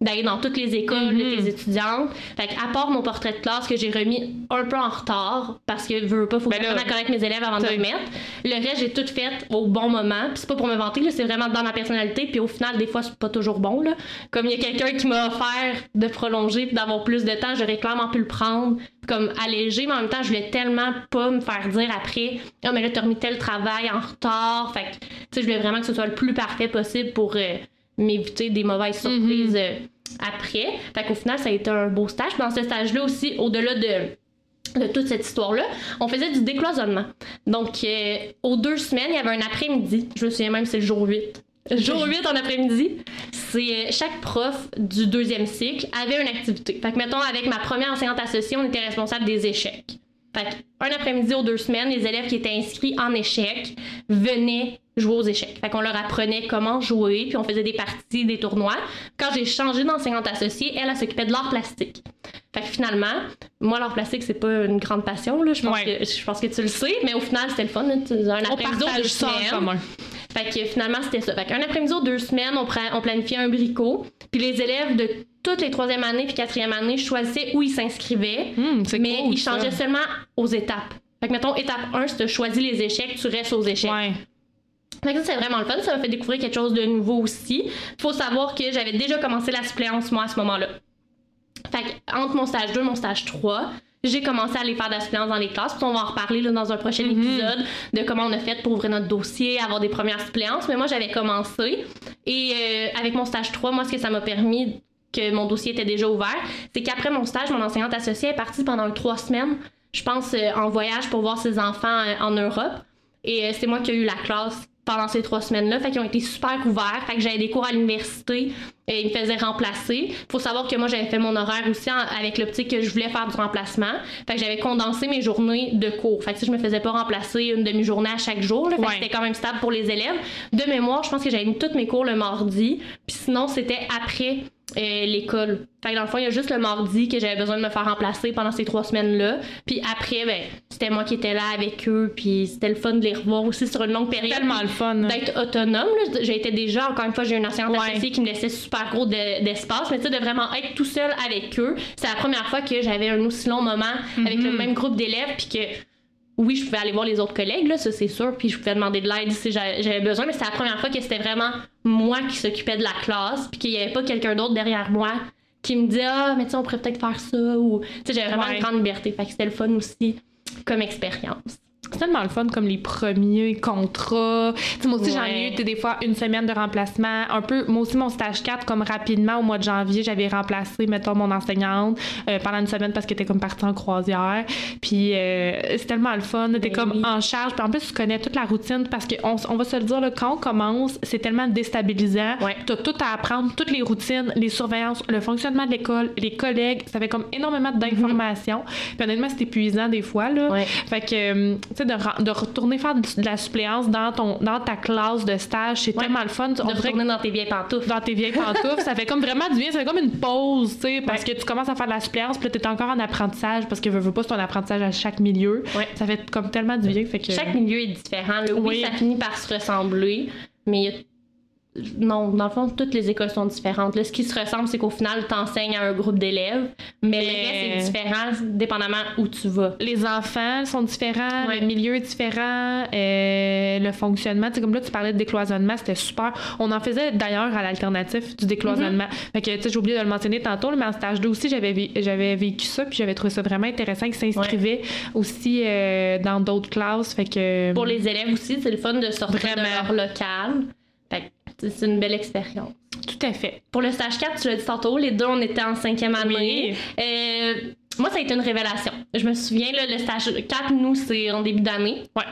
d'aller dans toutes les écoles de tes étudiantes. Fait que à part mon portrait de classe que j'ai remis un peu en retard parce que veux veux pas, faut Ben que j'apprenne à connaître mes élèves avant de le remettre. Le reste, j'ai tout fait au bon moment. Puis c'est pas pour me vanter, là, c'est vraiment dans ma personnalité. Puis au final, des fois, c'est pas toujours bon. Là. Comme il y a quelqu'un qui m'a offert de prolonger puis d'avoir plus de temps, j'aurais clairement pu le prendre comme allégé, mais en même temps, je voulais tellement pas me faire dire après Ah, mais là, t'as remis tel travail en retard. Fait que, tu sais, je voulais vraiment que ce soit le plus parfait possible pour euh, m'éviter des mauvaises surprises euh, après. Fait qu'au final, ça a été un beau stage. Dans ce stage-là aussi, au-delà de de toute cette histoire-là, on faisait du décloisonnement. Donc, euh, aux deux semaines, il y avait un après-midi. Je me souviens même, c'est le jour 8. Jour 8 en après-midi, c'est euh, chaque prof du deuxième cycle avait une activité. Fait que, mettons, avec ma première enseignante associée, on était responsable des échecs. Fait que, un après-midi aux deux semaines, les élèves qui étaient inscrits en échec venaient jouer aux échecs. Fait qu'on leur apprenait comment jouer, puis on faisait des parties, des tournois. Quand j'ai changé d'enseignante associée, elle, elle s'occupait de l'art plastique. Fait que finalement, moi, l'art plastique, c'est pas une grande passion, là. Je pense, Ouais. que, je pense que tu le sais, mais au final, c'était le fun. là. Tu- Un après-midi aux deux semaines. Fait que finalement, c'était ça. Fait qu'un après-midi aux deux semaines, on, planifiait un bricot. Puis les élèves de toutes les troisième années puis quatrième année choisissaient où ils s'inscrivaient. C'est mais cool, ils changeaient ça. seulement aux étapes. Fait que mettons, étape 1, si tu choisis les échecs, tu restes aux échecs. Ouais. Fait que ça, c'est vraiment le fun. Ça m'a fait découvrir quelque chose de nouveau aussi. Faut savoir que j'avais déjà commencé la suppléance, moi, à ce moment-là. Fait que, entre mon stage 2 et mon stage 3, j'ai commencé à aller faire de la suppléance dans les classes. Puis on va en reparler là, dans un prochain Mhm. épisode de comment on a fait pour ouvrir notre dossier, avoir des premières suppléances. Mais moi, j'avais commencé. Et euh, avec mon stage 3, moi, ce que ça m'a permis que mon dossier était déjà ouvert, c'est qu'après mon stage, mon enseignante associée est partie pendant trois semaines, je pense, euh, en voyage pour voir ses enfants euh, en Europe. Et c'est moi qui ai eu la classe pendant ces trois semaines-là. Fait qu'ils ont été super ouverts. Fait que j'avais des cours à l'université. Et ils me faisaient remplacer. Faut savoir que moi, j'avais fait mon horaire aussi en- avec l'optique que je voulais faire du remplacement. Fait que j'avais condensé mes journées de cours. Fait que si je me faisais pas remplacer une demi-journée à chaque jour, là, fait que c'était quand même stable pour les élèves. De mémoire, je pense que j'avais mis tous mes cours le mardi. Puis sinon, c'était après euh, l'école. Fait que dans le fond, il y a juste le mardi que j'avais besoin de me faire remplacer pendant ces trois semaines-là. Puis après, ben, c'était moi qui étais là avec eux. Puis c'était le fun de les revoir aussi sur une longue période. Tellement le fun. D'être autonome. été déjà, encore une fois, j'ai une enseignante Ouais. associée qui me laissait super gros de- d'espace. mais tu sais, de vraiment être tout seul avec eux, c'est la première fois que j'avais un aussi long moment avec le Mhm. même groupe d'élèves. Puis que oui, je pouvais aller voir les autres collègues, là, ça c'est sûr, puis je pouvais demander de l'aide si j'a- j'avais besoin, mais c'était la première fois que c'était vraiment moi qui s'occupais de la classe, puis qu'il n'y avait pas quelqu'un d'autre derrière moi qui me disait Ah, mais tu sais, on pourrait peut-être faire ça, ou tu sais, j'avais vraiment Ouais. une grande liberté, fait que c'était le fun aussi comme expérience. C'est tellement le fun comme les premiers contrats. Moi aussi, j'en ai eu des fois une semaine de remplacement. Un peu, moi aussi, mon stage 4, comme rapidement, au mois de janvier, j'avais remplacé, mettons, mon enseignante euh, pendant une semaine parce qu'elle était comme partie en croisière. Puis euh, c'est tellement le fun. T'es Ben comme oui. en charge. Puis en plus, tu connais toute la routine parce qu'on on va se le dire, là, quand on commence, c'est tellement déstabilisant. Ouais. T'as tout à apprendre, toutes les routines, les surveillances, le fonctionnement de l'école, les collègues. Ça fait comme énormément d'informations. Puis honnêtement, c'est épuisant des fois. Là. Ouais. Fait que, euh, sais, de, retourner faire de la suppléance dans, ton, dans ta classe de stage, c'est Ouais. tellement le fun. On De retourner dans tes vieilles pantoufles. dans tes vieilles pantoufles, ça fait comme vraiment du bien. Ça fait comme une pause, tu sais, parce que tu commences à faire de la suppléance, puis là, t'es encore en apprentissage, parce que veux, veux pas, c'est ton apprentissage à chaque milieu. Ouais. Ça fait comme tellement du bien. Fait que... Chaque milieu est différent. là. Oui, Oui. ça finit par se ressembler, mais il y a- non, dans le fond, toutes les écoles sont différentes. Là, ce qui se ressemble, c'est qu'au final, tu enseignes à un groupe d'élèves, mais, le Mais- reste est différent dépendamment où tu vas. les enfants sont différents, Ouais. le milieu est différent, euh, le fonctionnement. Tu sais, comme là, tu parlais de décloisonnement, c'était super. On en faisait d'ailleurs à l'alternatif du décloisonnement. Fait que, tu sais, j'ai oublié de le mentionner tantôt, mais en stage 2 aussi, j'avais, vé- j'avais vécu ça, puis j'avais trouvé ça vraiment intéressant. Ils s'inscrivaient aussi euh, dans d'autres classes. Fait que. Pour les élèves aussi, c'est le fun de sortir Vraiment. de leur local. Fait que, tu sais, c'est une belle expérience. Tout à fait. Pour le stage 4, tu l'as dit tantôt, les deux, on était en cinquième année. Euh, moi, ça a été une révélation. Je me souviens, là, le stage 4, nous, c'est en début d'année. Ouais.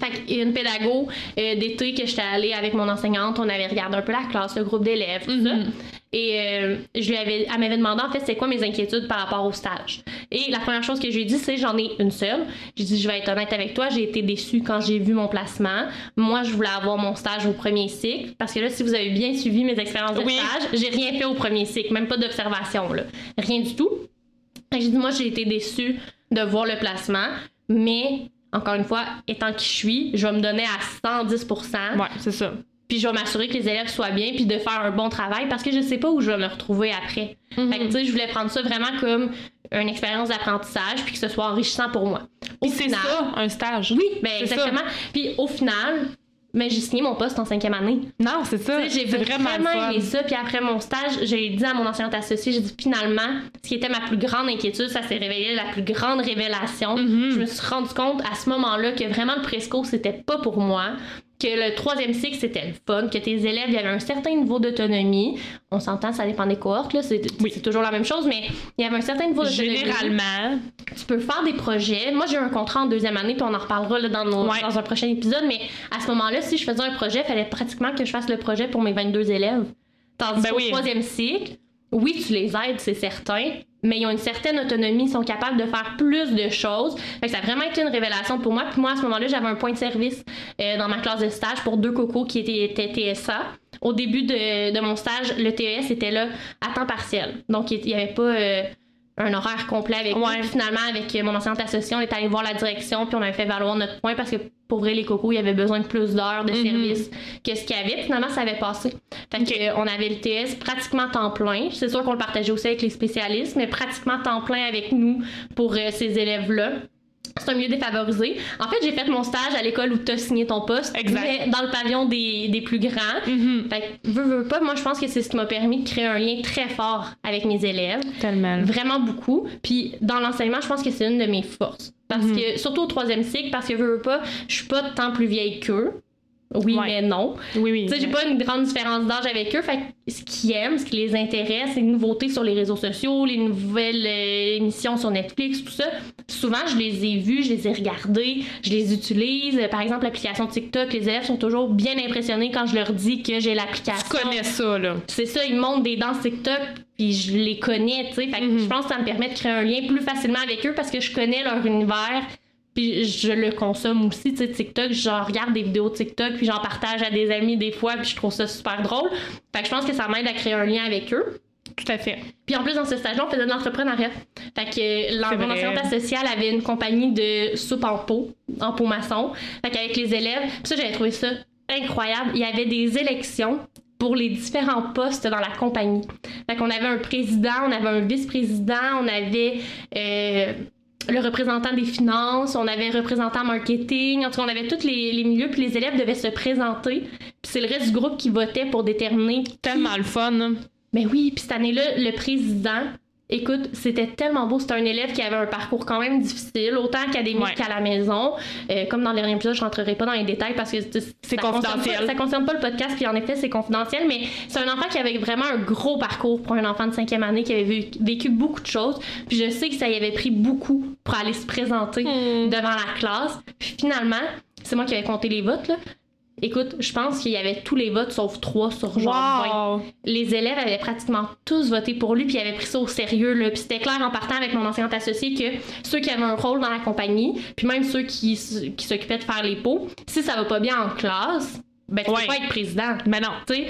Fait qu'il y a une pédago euh, d'été que j'étais allée avec mon enseignante, on avait regardé un peu la classe, le groupe d'élèves, tout ça. Mhm. Et euh, je lui avais, elle m'avait demandé en fait c'est quoi mes inquiétudes par rapport au stage? Et la première chose que je lui ai dit c'est j'en ai une seule. J'ai dit je vais être honnête avec toi, j'ai été déçue quand j'ai vu mon placement. Moi je voulais avoir mon stage au premier cycle parce que là si vous avez bien suivi mes expériences de Oui. stage, j'ai rien fait au premier cycle, même pas d'observation là, rien du tout. J'ai dit moi j'ai été déçue de voir le placement, mais encore une fois, étant qui je suis, je vais me donner à 110%. Ouais, c'est ça. Puis je vais m'assurer que les élèves soient bien, puis de faire un bon travail parce que je sais pas où je vais me retrouver après. Mhm. Fait que, tu sais, je voulais prendre ça vraiment comme une expérience d'apprentissage, puis que ce soit enrichissant pour moi. Au c'est ça, un stage. Oui, ben exactement. Puis au final, mais j'ai signé mon poste en cinquième année. Non, c'est ça. J'ai vraiment, vraiment, aimé ça. Puis après mon stage, j'ai dit à mon enseignante associée, j'ai dit finalement, ce qui était ma plus grande inquiétude, ça s'est révélé la plus grande révélation. Mhm. Je me suis rendu compte à ce moment-là que vraiment le presco, c'était pas pour moi. Que le troisième cycle, c'était le fun, que tes élèves, il y avait un certain niveau d'autonomie. On s'entend, ça dépend des cohortes, là, c'est Oui. c'est toujours la même chose, mais il y avait un certain niveau d'autonomie. Généralement, Tu peux faire des projets. Moi, j'ai eu un contrat en deuxième année, puis on en reparlera là, dans, nos- Ouais. dans un prochain épisode. Mais à ce moment-là, si je faisais un projet, il fallait pratiquement que je fasse le projet pour mes 22 élèves. Tandis Ben qu'au oui. troisième cycle, oui, tu les aides, c'est certain, mais ils ont une certaine autonomie, ils sont capables de faire plus de choses. Fait que ça a vraiment été une révélation pour moi. Puis moi, à ce moment-là, j'avais un point de service euh, dans ma classe de stage pour deux cocos qui étaient, étaient TSA. Au début de, de, mon stage, le TES était là à temps partiel. Donc, il n'y avait pas euh, un horaire complet avec Ouais. Puis finalement, avec mon enseignante associée, on est allé voir la direction, puis on avait fait valoir notre point parce que pour vrai, les cocos, il y avait besoin de plus d'heures de Mhm. service que ce qu'il y avait. Puis finalement, ça avait passé. Fait que, euh, on avait le TS pratiquement temps plein. C'est sûr qu'on le partageait aussi avec les spécialistes, mais pratiquement temps plein avec nous pour euh, ces élèves-là. C'est un milieu défavorisé. En fait, j'ai fait mon stage à l'école où tu as signé ton poste, Exact. mais dans le pavillon des, des plus grands. Mhm. Fait que, veux, veux pas, moi, je pense que c'est ce qui m'a permis de créer un lien très fort avec mes élèves. Tellement. Vraiment beaucoup. Puis dans l'enseignement, je pense que c'est une de mes forces. Parce Mhm. que, surtout au troisième cycle, parce que veux, veux pas, je suis pas tant plus vieille qu'eux. Oui, Ouais. mais non. Oui, oui. Tu sais, j'ai pas une grande différence d'âge avec eux. Fait que ce qu'ils aiment, ce qui les intéresse, les nouveautés sur les réseaux sociaux, les nouvelles euh, émissions sur Netflix, tout ça. Souvent, je les ai vus, je les ai regardés, je les utilise. Euh, Par exemple, l'application TikTok, les élèves sont toujours bien impressionnés quand je leur dis que j'ai l'application. Tu connais ça, là. C'est ça, ils montent des danses TikTok, puis je les connais, tu sais. Fait que Mhm. je pense que ça me permet de créer un lien plus facilement avec eux parce que je connais leur univers, puis je le consomme aussi, tu sais, TikTok. J'en regarde des vidéos TikTok, puis j'en partage à des amis des fois, puis je trouve ça super drôle. Fait que je pense que ça m'aide à créer un lien avec eux. Tout à fait. Puis en plus, dans ce stage-là, on faisait de l'entrepreneuriat. Fait que mon enseignante associée, elle avait une compagnie de soupe en pot, en pot maçon. Fait qu'avec les élèves, puis ça, j'avais trouvé ça incroyable. Il y avait des élections pour les différents postes dans la compagnie. Fait qu'on avait un président, on avait un vice-président, on avait euh, le représentant des finances, on avait un représentant marketing, en tout cas, on avait tous les, les milieux, puis les élèves devaient se présenter. Puis c'est le reste du groupe qui votait pour déterminer qui Tellement le fun. hein. mais oui, puis cette année-là, le président, écoute, c'était tellement beau. C'était un élève qui avait un parcours quand même difficile, autant académique Ouais. qu'à la maison. Euh, comme dans le dernier épisode, je rentrerai pas dans les détails parce que c'est ça concerne confidentiel. pas- ça concerne pas le podcast, puis en effet, c'est confidentiel, mais c'est un enfant qui avait vraiment un gros parcours pour un enfant de cinquième année qui avait vécu beaucoup de choses. Puis je sais que ça y avait pris beaucoup pour aller se présenter Hmm. devant la classe. Puis finalement, c'est moi qui avais compté les votes, là. Écoute, je pense qu'il y avait tous les votes sauf trois sur genre 20 Wow. les élèves avaient pratiquement tous voté pour lui, puis ils avaient pris ça au sérieux. Là. Puis c'était clair en partant avec mon enseignante associée que ceux qui avaient un rôle dans la compagnie, puis même ceux qui, qui s'occupaient de faire les pots, si ça va pas bien en classe, ben tu Ouais. peux pas être président. Mais non. Tu sais,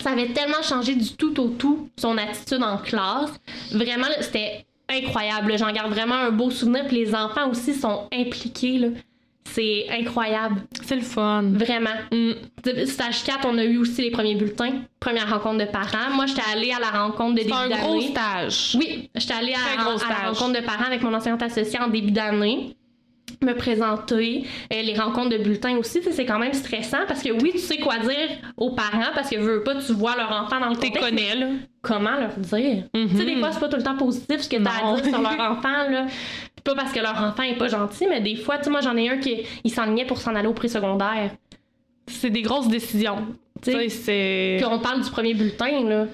ça avait tellement changé du tout au tout son attitude en classe. Vraiment, c'était incroyable. J'en garde vraiment un beau souvenir. Puis les enfants aussi sont impliqués. là. C'est incroyable. C'est le fun. Vraiment. Mm. Stage 4, on a eu aussi les premiers bulletins, première rencontre de parents. Moi, j'étais allée à la rencontre de C'est début un gros d'année. stage. Oui, j'étais allée à, à la rencontre de parents avec mon enseignante associée en début d'année me présenter, Euh, les rencontres de bulletins aussi, c'est quand même stressant parce que oui, tu sais quoi dire aux parents parce que veux pas, tu vois leur enfant dans le T'es contexte. connais, là. Comment leur dire? Mhm. Tu sais, des fois, c'est pas tout le temps positif ce que t'as à dire sur leur enfant, là. Pas parce que leur enfant est pas gentil, mais des fois, tu sais, moi, j'en ai un qui il s'enlignait pour s'en aller au présecondaire. C'est des grosses décisions. Tu Tu c'est. Puis on parle du premier bulletin, là.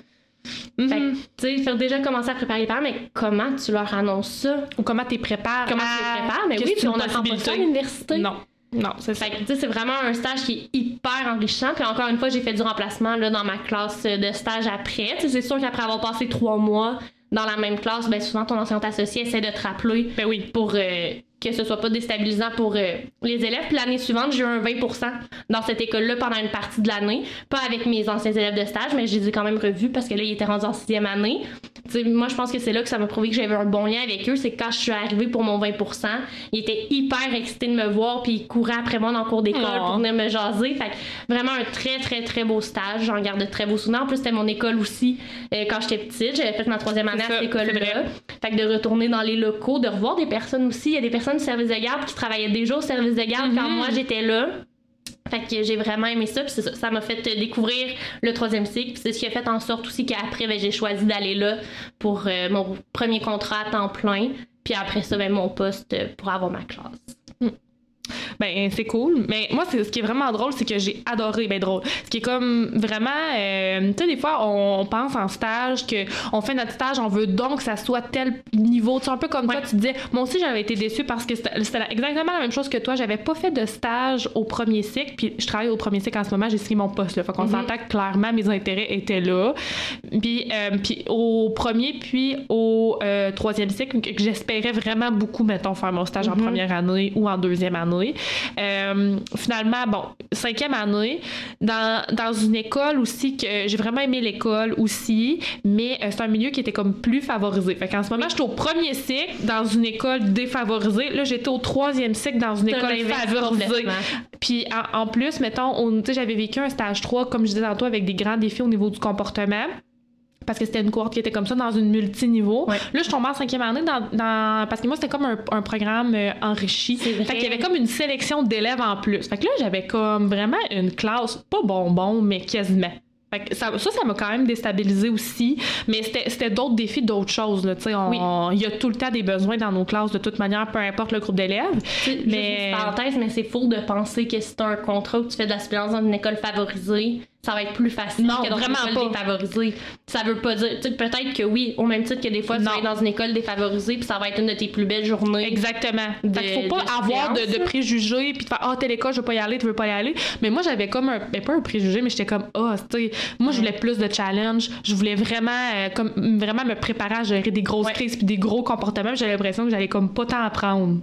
Fait que, tu sais, déjà commencer à préparer les parents, mais comment tu leur annonces ça? Ou comment t'es prépares. Comment tu les prépares? Mais oui, puis on n'apprend pas ça à l'université. Non. Non, c'est ça. Fait que, tu sais, c'est vraiment un stage qui est hyper enrichissant. Puis encore une fois, j'ai fait du remplacement là, dans ma classe de stage après. Tu sais, c'est sûr qu'après avoir passé trois mois dans la même classe, ben souvent ton enseignante associée essaie de te rappeler Ben oui. pour euh, que ce soit pas déstabilisant pour euh, les élèves. Puis l'année suivante, j'ai eu un 20% dans cette école-là pendant une partie de l'année. Pas avec mes anciens élèves de stage, mais je les ai quand même revus parce que là, ils étaient rendus en sixième année. Tu sais, moi, je pense que c'est là que ça m'a prouvé que j'avais un bon lien avec eux. C'est que quand je suis arrivée pour mon 20% ils étaient hyper excités de me voir, puis ils couraient après moi dans le cours d'école Oh. pour venir me jaser. Fait que vraiment un très, très, très beau stage. J'en garde de très beaux souvenirs. En plus, c'était mon école aussi euh, quand j'étais petite. J'avais fait ma troisième année à cette école-là. Fait que de retourner dans les locaux, de revoir des personnes aussi. Il y a des personnes du service de garde qui travaillaient déjà au service de garde quand Mhm. moi j'étais là. Fait que j'ai vraiment aimé ça, puis ça, m'a fait découvrir le troisième cycle, puis c'est ce qui a fait en sorte aussi qu'après, ben, j'ai choisi d'aller là pour euh, mon premier contrat à temps plein, puis après ça, ben, mon poste pour avoir ma classe. Ben, c'est cool. Mais moi, c'est, ce qui est vraiment drôle, c'est que j'ai adoré. Ben, drôle. Ce qui est comme vraiment. euh, tu sais, des fois, on, on pense en stage qu'on fait notre stage, on veut donc que ça soit tel niveau. Tu sais, un peu comme toi, tu disais. Moi aussi, j'avais été déçue parce que c'était, c'était exactement la même chose que toi. J'avais pas fait de stage au premier cycle, puis je travaille au premier cycle en ce moment, j'ai signé mon poste. Là. Fait qu'on s'entend que clairement, mes intérêts étaient là. Puis, euh, puis au premier, puis au euh, troisième cycle, que j'espérais vraiment beaucoup, mettons, faire mon stage en première année ou en deuxième année. Euh, finalement, bon, cinquième année, dans, dans une école aussi que j'ai vraiment aimé l'école aussi, mais euh, c'est un milieu qui était comme plus favorisé. Fait qu'en ce moment, j'étais au premier cycle dans une école défavorisée. Là, j'étais au troisième cycle dans une école favorisée. Puis en, en plus, mettons, j'avais vécu un stage 3, comme je disais tantôt, avec des grands défis au niveau du comportement. Parce que c'était une cohorte qui était comme ça dans une multiniveau. Ouais. Là, je tombais en cinquième année dans, dans- parce que moi, c'était comme un, un programme euh, enrichi. C'est vrai. Fait qu'il y avait comme une sélection d'élèves en plus. Fait que là, j'avais comme vraiment une classe, pas bonbon, mais quasiment. Fait que ça, ça, m'a quand même déstabilisé aussi. Mais c'était d'autres défis, d'autres choses. là. On- Il y a tout le temps des besoins dans nos classes, de toute manière, peu importe le groupe d'élèves. Mais- juste une parenthèse, mais c'est faux de penser que si t'as un contrat où tu fais de la dans une école favorisée, ça va être plus facile Non, que dans vraiment une école pas. défavorisée. Ça veut pas dire, tu sais, peut-être que oui, au même titre que des fois tu vas être dans une école défavorisée puis ça va être une de tes plus belles journées. Exactement. de- fait qu'il faut pas de avoir de, préjugés puis de faire ah telle école je veux pas y aller tu veux pas y aller mais moi j'avais comme un ben, pas un préjugé mais j'étais comme ah tu sais moi je voulais plus de challenge je voulais vraiment euh, comme vraiment me préparer à gérer des grosses Ouais. crises puis des gros comportements j'avais l'impression que j'allais comme pas tant apprendre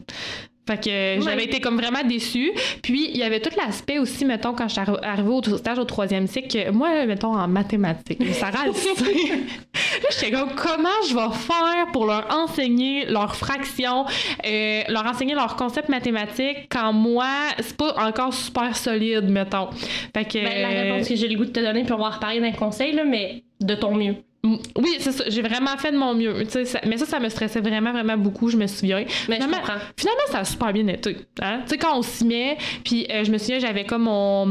fait que j'avais Ouais. été comme vraiment déçue. Puis il y avait tout l'aspect aussi, mettons, quand je suis arri- arrivée au stage au troisième cycle, que moi, mettons, en mathématiques, Sarah le sait. Là, j'étais comme, comment je vais faire pour leur enseigner leurs fractions, euh, leur enseigner leurs concepts mathématiques quand moi, c'est pas encore super solide, mettons. Fait que. Ben, la réponse que j'ai le goût de te donner, puis on va en reparler d'un conseil, là, mais de ton mieux. Oui, c'est ça. J'ai vraiment fait de mon mieux. Ça- mais ça, ça me stressait vraiment, vraiment beaucoup, je me souviens. Mais finalement, ça a super bien été. Hein? Tu sais, quand on s'y met, puis euh, je me souviens, j'avais comme mon.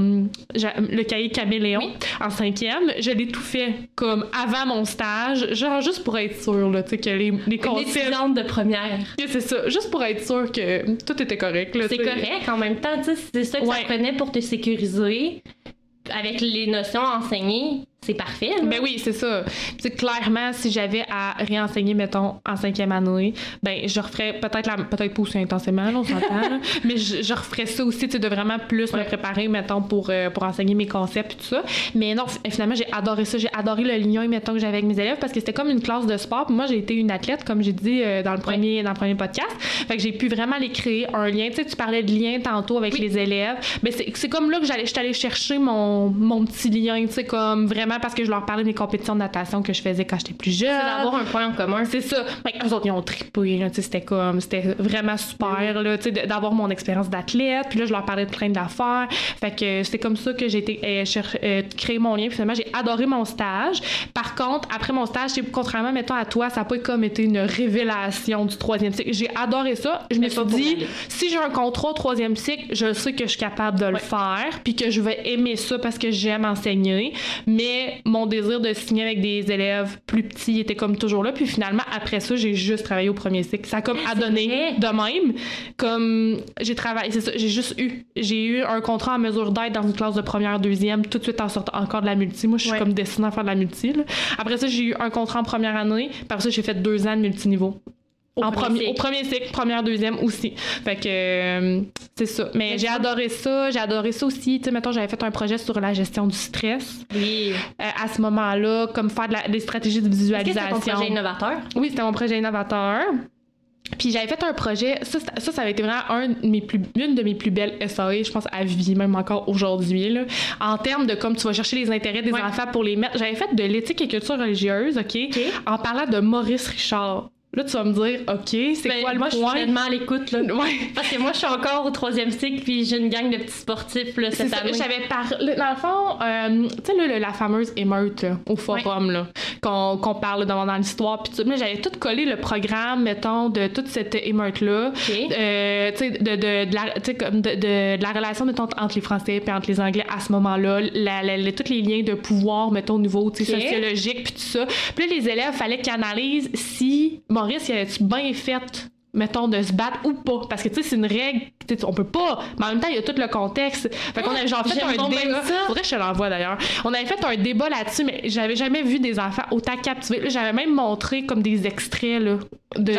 le cahier caméléon Oui. en cinquième. Je l'ai tout fait comme avant mon stage, genre juste pour être sûre, là, tu sais, que les, les concepts. de première. C'est ça, juste pour être sûr que tout était correct. C'est correct en même temps, tu sais, c'est ça que Ouais. ça prenait pour te sécuriser. Avec les notions enseignées, c'est parfait. là. Ben oui, c'est ça. Puis, clairement, si j'avais à réenseigner, mettons, en cinquième année, ben je referais peut-être la, peut-être pas aussi intensément, là, on s'entend, mais je, je referais ça aussi, de vraiment plus me préparer, mettons, pour, euh, pour enseigner mes concepts et tout ça. Mais non, finalement, j'ai adoré ça. J'ai adoré le lien, mettons, que j'avais avec mes élèves parce que c'était comme une classe de sport. Puis moi, j'ai été une athlète, comme j'ai dit euh, dans, le premier, dans le premier podcast. Fait que j'ai pu vraiment les créer un lien. Tu sais, tu parlais de lien tantôt avec Oui. les élèves. Mais c'est c'est comme là que j'allais, je suis allée chercher mon, mon petit lien, tu sais, comme vraiment parce que je leur parlais des compétitions de natation que je faisais quand j'étais plus jeune. C'est d'avoir un point en commun. C'est ça. Que eux autres, ils ont trippé, là, c'était comme, c'était vraiment super, là, sais, de- d'avoir mon expérience d'athlète. Puis là, je leur parlais de plein d'affaires. Fait que c'est comme ça que j'ai été euh, cher- euh, créer mon lien. Puis finalement, j'ai adoré mon stage. Par contre, après mon stage, c'est- contrairement, mettons, à toi, ça n'a pas comme été une révélation du troisième cycle. J'ai adoré ça. Je me Mais suis dit, si j'ai un contrat au troisième cycle, je sais que je suis capable de le Ouais. faire, puis que je vais aimer ça parce que j'aime enseigner. Mais mon désir de signer avec des élèves plus petits était comme toujours là. Puis finalement, après ça, j'ai juste travaillé au premier cycle. Ça a comme Ah, adonné vrai? de même. Comme j'ai travaillé, c'est ça, j'ai juste eu. J'ai eu un contrat en mesure d'être dans une classe de première, deuxième, tout de suite en sortant encore de la multi. Moi, je suis Ouais. comme destinée à faire de la multi. là. Après ça, j'ai eu un contrat en première année. Puis après ça, j'ai fait deux ans de multiniveau. Au en premier cycle. au premier cycle, première, deuxième aussi. Fait que euh, c'est ça. Mais j'ai adoré ça. J'ai adoré ça aussi. Tu sais, mettons, j'avais fait un projet sur la gestion du stress. Oui. Euh, à ce moment-là, comme faire de la- des stratégies de visualisation. ton projet innovateur? Oui, c'était mon projet innovateur. Puis j'avais fait un projet, ça, ça, ça, avait été vraiment un de mes plus, une de mes plus belles SAE, je pense, à vie, même encore aujourd'hui. En termes de comme tu vas chercher les intérêts des Ouais. enfants pour les mettre. J'avais fait de l'éthique et culture religieuse, OK? En parlant de Maurice Richard. Là, tu vas me dire, OK, c'est Ben, quoi le moi, je suis point? pleinement à l'écoute, là. Ouais. Parce que moi, je suis encore au troisième cycle, puis j'ai une gang de petits sportifs, là, cette année. j'avais parlé. Dans le fond, euh, tu sais, la fameuse émeute là, au forum, là, qu'on parle dans, dans l'histoire. Puis tout, j'avais tout collé le programme, mettons, de toute cette émeute-là. OK. Euh, tu sais, de, de, de la, comme de, de, de la relation, mettons, entre les Français et entre les Anglais à ce moment-là. La, la- la- tous les liens de pouvoir, mettons, au niveau sociologique, puis tout ça. Puis là, les élèves, fallait qu'ils analysent si Maurice, il avait-tu bien fait mettons, de se battre ou pas. Parce que, tu sais, c'est une règle, on peut pas. Mais en même temps, il y a tout le contexte. Fait qu'on avait genre fait un débat. ça. Faudrait que je te l'envoie d'ailleurs. On avait fait un débat là-dessus, mais j'avais jamais vu des enfants autant captivés. J'avais même montré comme des extraits, là. De,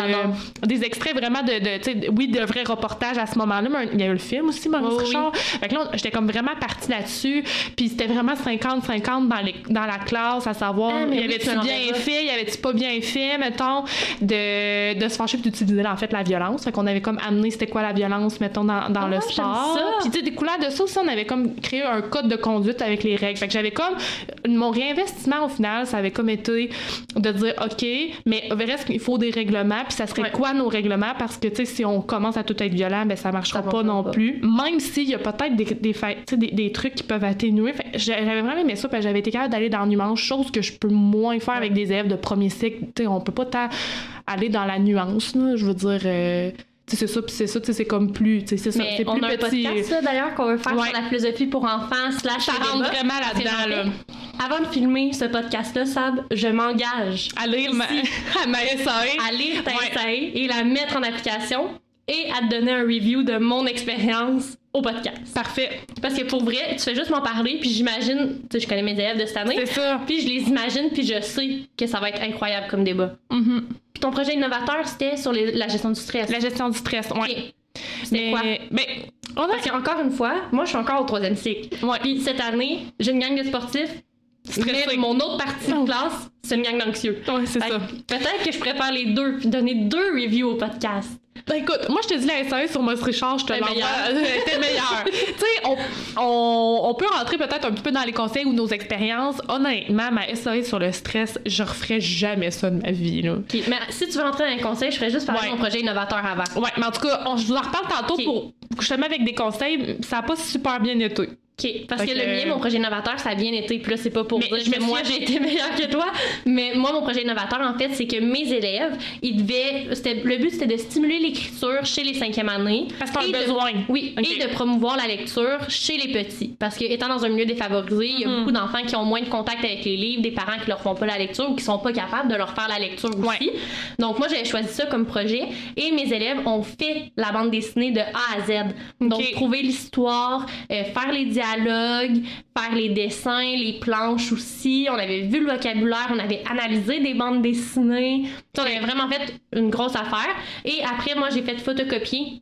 des extraits vraiment de, de tu sais, oui, de vrais reportages à ce moment-là, mais il y a eu le film aussi, Maurice oui. Richard. Fait que là, j'étais comme vraiment partie là-dessus. Puis c'était vraiment 50-50 dans, les- dans la classe, à savoir, Ah, y avait-tu bien fait, y avait-tu pas bien fait, mettons, de, de se fâcher puis d'utiliser en fait la violence. Fait qu'on avait comme amené c'était quoi la violence, mettons, dans, dans Ah, le sport. Puis tu sais, découlant de ça aussi, on avait comme créé un code de conduite avec les règles. Fait que j'avais comme, mon réinvestissement au final, ça avait comme été de dire, OK, mais reste qu'il faut des règlements, puis ça serait Ouais. quoi nos règlements? Parce que, tu sais, si on commence à tout être violent, ben ça marchera Ça pas non pas. plus. Même s'il y a peut-être des, des, des, des trucs qui peuvent atténuer. J'avais vraiment aimé ça, parce que j'avais été capable d'aller dans nuance, chose que je peux moins faire avec des élèves de premier cycle. Tu sais, on peut pas tant aller dans la nuance, là. Je veux dire, euh, c'est ça, puis c'est ça, tu sais, c'est comme plus, c'est ça, c'est on plus a un petit. podcast là, d'ailleurs qu'on veut faire Ouais. sur la philosophie pour enfants slash Ça rentre vraiment là-dedans, là. Avant de filmer ce podcast-là, Sab, je m'engage À lire ma, à ma SAE. à lire ta Ouais. SAE et la mettre en application et à te donner un review de mon expérience au podcast. Parfait. Parce que pour vrai, tu fais juste m'en parler, puis j'imagine, tu sais, je connais mes élèves de cette année, C'est ça. puis je les imagine, puis je sais que ça va être incroyable comme débat. Mhm. Puis ton projet innovateur, c'était sur les- la gestion du stress. La gestion du stress, ouais. Ok. C'était quoi? Ben, on a Parce qu'encore une fois, moi, je suis encore au troisième cycle. Ouais. Puis cette année, j'ai une gang de sportifs, Mais mon autre partie Oh. de classe, c'est une gang d'anxieux. Ouais, c'est ça. Peut-être que je prépare les deux, puis donner deux reviews au podcast. Ben écoute, moi je te dis la SAE sur Moss Richard, je te l'envoie. C'était meilleur. tu sais, on, on, on peut rentrer peut-être un petit peu dans les conseils ou nos expériences. Honnêtement, ma SAE sur le stress, je referais jamais ça de ma vie. Là. Ok, Mais si tu veux entrer dans les conseils, je ferais juste parler Ouais. de mon projet innovateur avant. Ouais, mais en tout cas, on, je vous en reparle tantôt Ok. pour justement avec des conseils. Ça n'a pas super bien été. OK. Parce que, que- le mien, mon projet innovateur, ça a bien été. Puis là, c'est pas pour Mais dire que moi, j'ai été meilleure que toi. Mais moi, mon projet innovateur, en fait, c'est que mes élèves, ils devaient. c'était- Le but, c'était de stimuler l'écriture chez les cinquièmes années. Parce Et de- besoin. Oui, et de promouvoir la lecture chez les petits. Parce que, étant dans un milieu défavorisé, il y a Mhm. beaucoup d'enfants qui ont moins de contact avec les livres, des parents qui leur font pas la lecture ou qui sont pas capables de leur faire la lecture aussi. Donc, moi, j'avais choisi ça comme projet. Et mes élèves ont fait la bande dessinée de A à Z. Donc, trouver l'histoire, euh, faire les dialogues, faire les dessins, les planches aussi. On avait vu le vocabulaire, on avait analysé des bandes dessinées. On avait vraiment fait une grosse affaire. Et après, moi, j'ai fait photocopier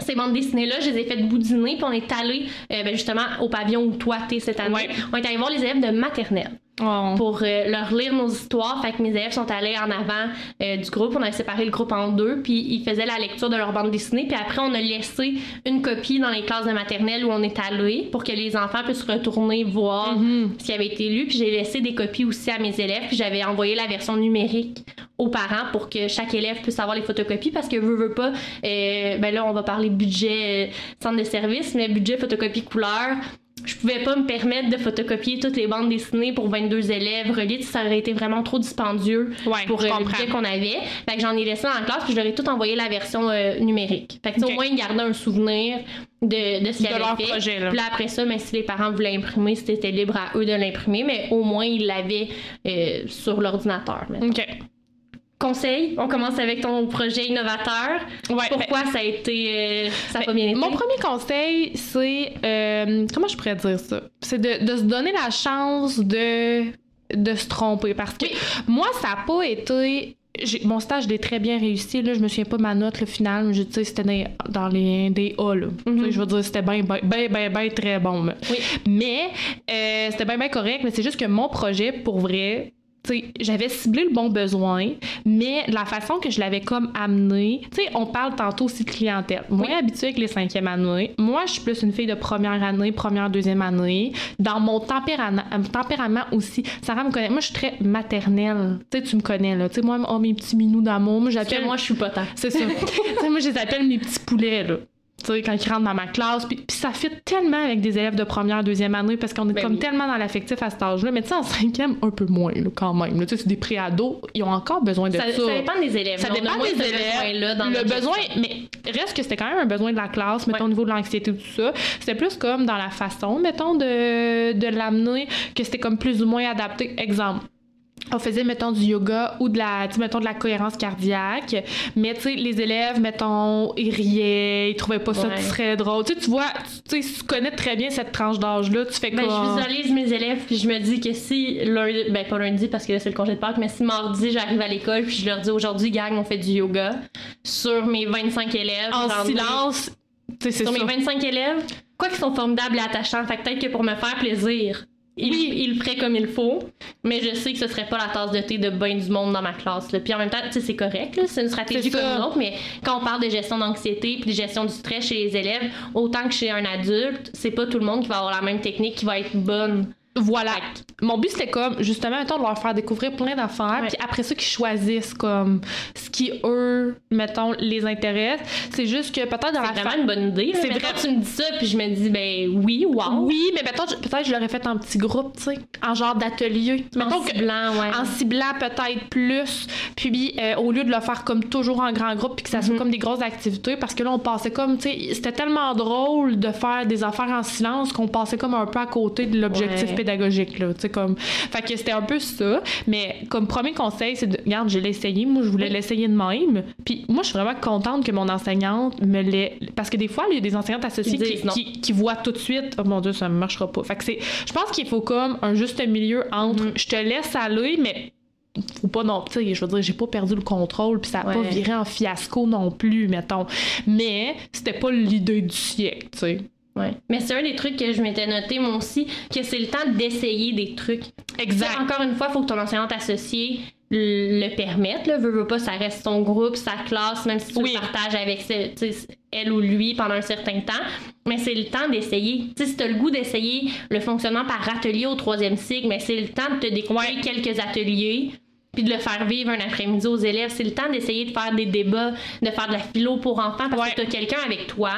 ces bandes dessinées-là, je les ai faites boudiner, puis on est allé euh, ben, justement au pavillon où toi t'es cette année. Ouais. On est allé voir les élèves de maternelle Oh. pour euh, leur lire nos histoires. Fait que mes élèves sont allés en avant euh, du groupe. On a séparé le groupe en deux, puis ils faisaient la lecture de leur bande dessinée. Puis après, on a laissé une copie dans les classes de maternelle où on est allé pour que les enfants puissent retourner voir Mhm. ce qui avait été lu. Puis j'ai laissé des copies aussi à mes élèves. Puis j'avais envoyé la version numérique aux parents pour que chaque élève puisse avoir les photocopies parce que veut, veut pas, euh, ben là, on va parler budget euh, centre de service, mais budget photocopie couleur. Je pouvais pas me permettre de photocopier toutes les bandes dessinées pour 22 élèves reliées. Ça aurait été vraiment trop dispendieux Ouais, pour euh, le budget qu'on avait. Fait que j'en ai laissé dans la classe puis je leur ai tout envoyé la version euh, numérique. Fait que au moins ils gardaient un souvenir de, de ce qu'ils avaient fait. projet, là. Puis là, après ça, ben, si les parents voulaient imprimer, c'était libre à eux de l'imprimer, mais au moins ils l'avaient euh, sur l'ordinateur. OK. Conseil, on commence avec ton projet innovateur. Ouais, Pourquoi ça a été. euh, ça a pas Ben, bien été? Mon premier conseil, c'est. euh, comment je pourrais dire ça? C'est de, de se donner la chance de, de se tromper. Parce que Oui. moi, ça n'a pas été. Mon stage, je l'ai très bien réussi. Là, je me souviens pas de ma note le final. mais Je, sais, c'était dans, dans les des A. Là. Mhm. Je veux dire, c'était bien, bien, bien, très bon. là. Oui. Mais euh, c'était bien, bien correct. Mais c'est juste que mon projet, pour vrai, j'avais ciblé le bon besoin, mais la façon que je l'avais comme amené, tu sais, on parle tantôt aussi de clientèle. Moins Oui. habituée avec les cinquièmes années. Moi, je suis plus une fille de première année, première, deuxième année. Dans mon tempérament, euh, tempérament aussi, Sarah me connaît. Moi, je suis très maternelle. Tu sais, tu me connais, là. Tu sais, moi, oh, mes petits minous d'amour, moi, j'appelle... moi, je suis pas tant. C'est ça. moi, je les appelle mes petits poulets, là. Tu sais, quand ils rentrent dans ma classe. Puis, puis ça fit tellement avec des élèves de première, deuxième année parce qu'on est Ben comme oui. tellement dans l'affectif à cet âge-là. Mais tu sais, en cinquième, un peu moins, là, quand même. Tu sais, c'est des préados. Ils ont encore besoin de ça. Ça, ça dépend des élèves. Ça dépend des élèves. dans le besoin, mais reste que c'était quand même un besoin de la classe, mettons Ouais. au niveau de l'anxiété ou tout ça. C'était plus comme dans la façon, mettons, de, de l'amener, que c'était comme plus ou moins adapté. Exemple. On faisait, mettons, du yoga ou de la, mettons, de la cohérence cardiaque. Mais, tu sais, les élèves, mettons, ils riaient, ils trouvaient pas ça Ouais. très drôle. Tu sais, tu vois, tu sais, tu connais très bien cette tranche d'âge-là. Tu fais Ben, comme... je visualise mes élèves, puis je me dis que si lundi, ben pas lundi parce que là, c'est le congé de Pâques, mais si mardi j'arrive à l'école, puis je leur dis aujourd'hui, gang, on fait du yoga sur mes 25 élèves. En silence, tu sais, c'est Sur ça. mes 25 élèves, quoi qu'ils sont formidables et attachants, fait que peut-être que pour me faire plaisir, Oui. ils le feraient comme il faut, mais je sais que ce serait pas la tasse de thé de bain du monde dans ma classe. là. Puis en même temps, c'est correct, c'est une stratégie comme une autre, mais quand on parle de gestion d'anxiété puis de gestion du stress chez les élèves, autant que chez un adulte, c'est pas tout le monde qui va avoir la même technique qui va être bonne. Voilà. Mon but, c'était comme, justement, mettons, de leur faire découvrir plein d'affaires, puis après ça, qu'ils choisissent, comme, ce qui, eux, mettons, les intéresse. C'est juste que peut-être dans la C'est fa- vraiment une bonne idée. C'est vrai. tu me dis ça, puis je me dis, ben oui, wow. Oui, mais mettons, peut-être je l'aurais fait en petit groupe, tu sais, en genre d'atelier. En que- ciblant, ouais. en ciblant peut-être plus, puis euh, au lieu de le faire comme toujours en grand groupe, puis que ça soit Mhm. comme des grosses activités, parce que là, on passait comme, tu sais, c'était tellement drôle de faire des affaires en silence qu'on passait comme un peu à côté de l'objectif Ouais. Pédagogique, là, tu sais, comme... Fait que c'était un peu ça, mais comme premier conseil, c'est de... Regarde, je l'ai essayé, moi, je voulais l'essayer de même, puis moi, je suis vraiment contente que mon enseignante me l'ait... Parce que des fois, il y a des enseignantes associées qui, voient tout de suite, oh mon Dieu, ça ne marchera pas. Fait que c'est... Je pense qu'il faut comme un juste milieu entre Mhm. je te laisse aller, mais faut pas non tu sais je veux dire j'ai pas perdu le contrôle puis ça a pas viré en fiasco non plus mettons. Mais c'était pas l'idée du siècle tu sais Ouais. Mais c'est un des trucs que je m'étais noté, moi aussi, que c'est le temps d'essayer des trucs. exact Ça, encore une fois, il faut que ton enseignante associée le permette. Là. Veux, veux pas, ça reste son groupe, sa classe, même si tu Oui. le partages avec elle ou lui pendant un certain temps. Mais c'est le temps d'essayer. Si tu as le goût d'essayer le fonctionnement par atelier au troisième cycle, mais c'est le temps de te découvrir Ouais. quelques ateliers puis de le faire vivre un après-midi aux élèves. C'est le temps d'essayer de faire des débats, de faire de la philo pour enfants parce Ouais. que tu as quelqu'un avec toi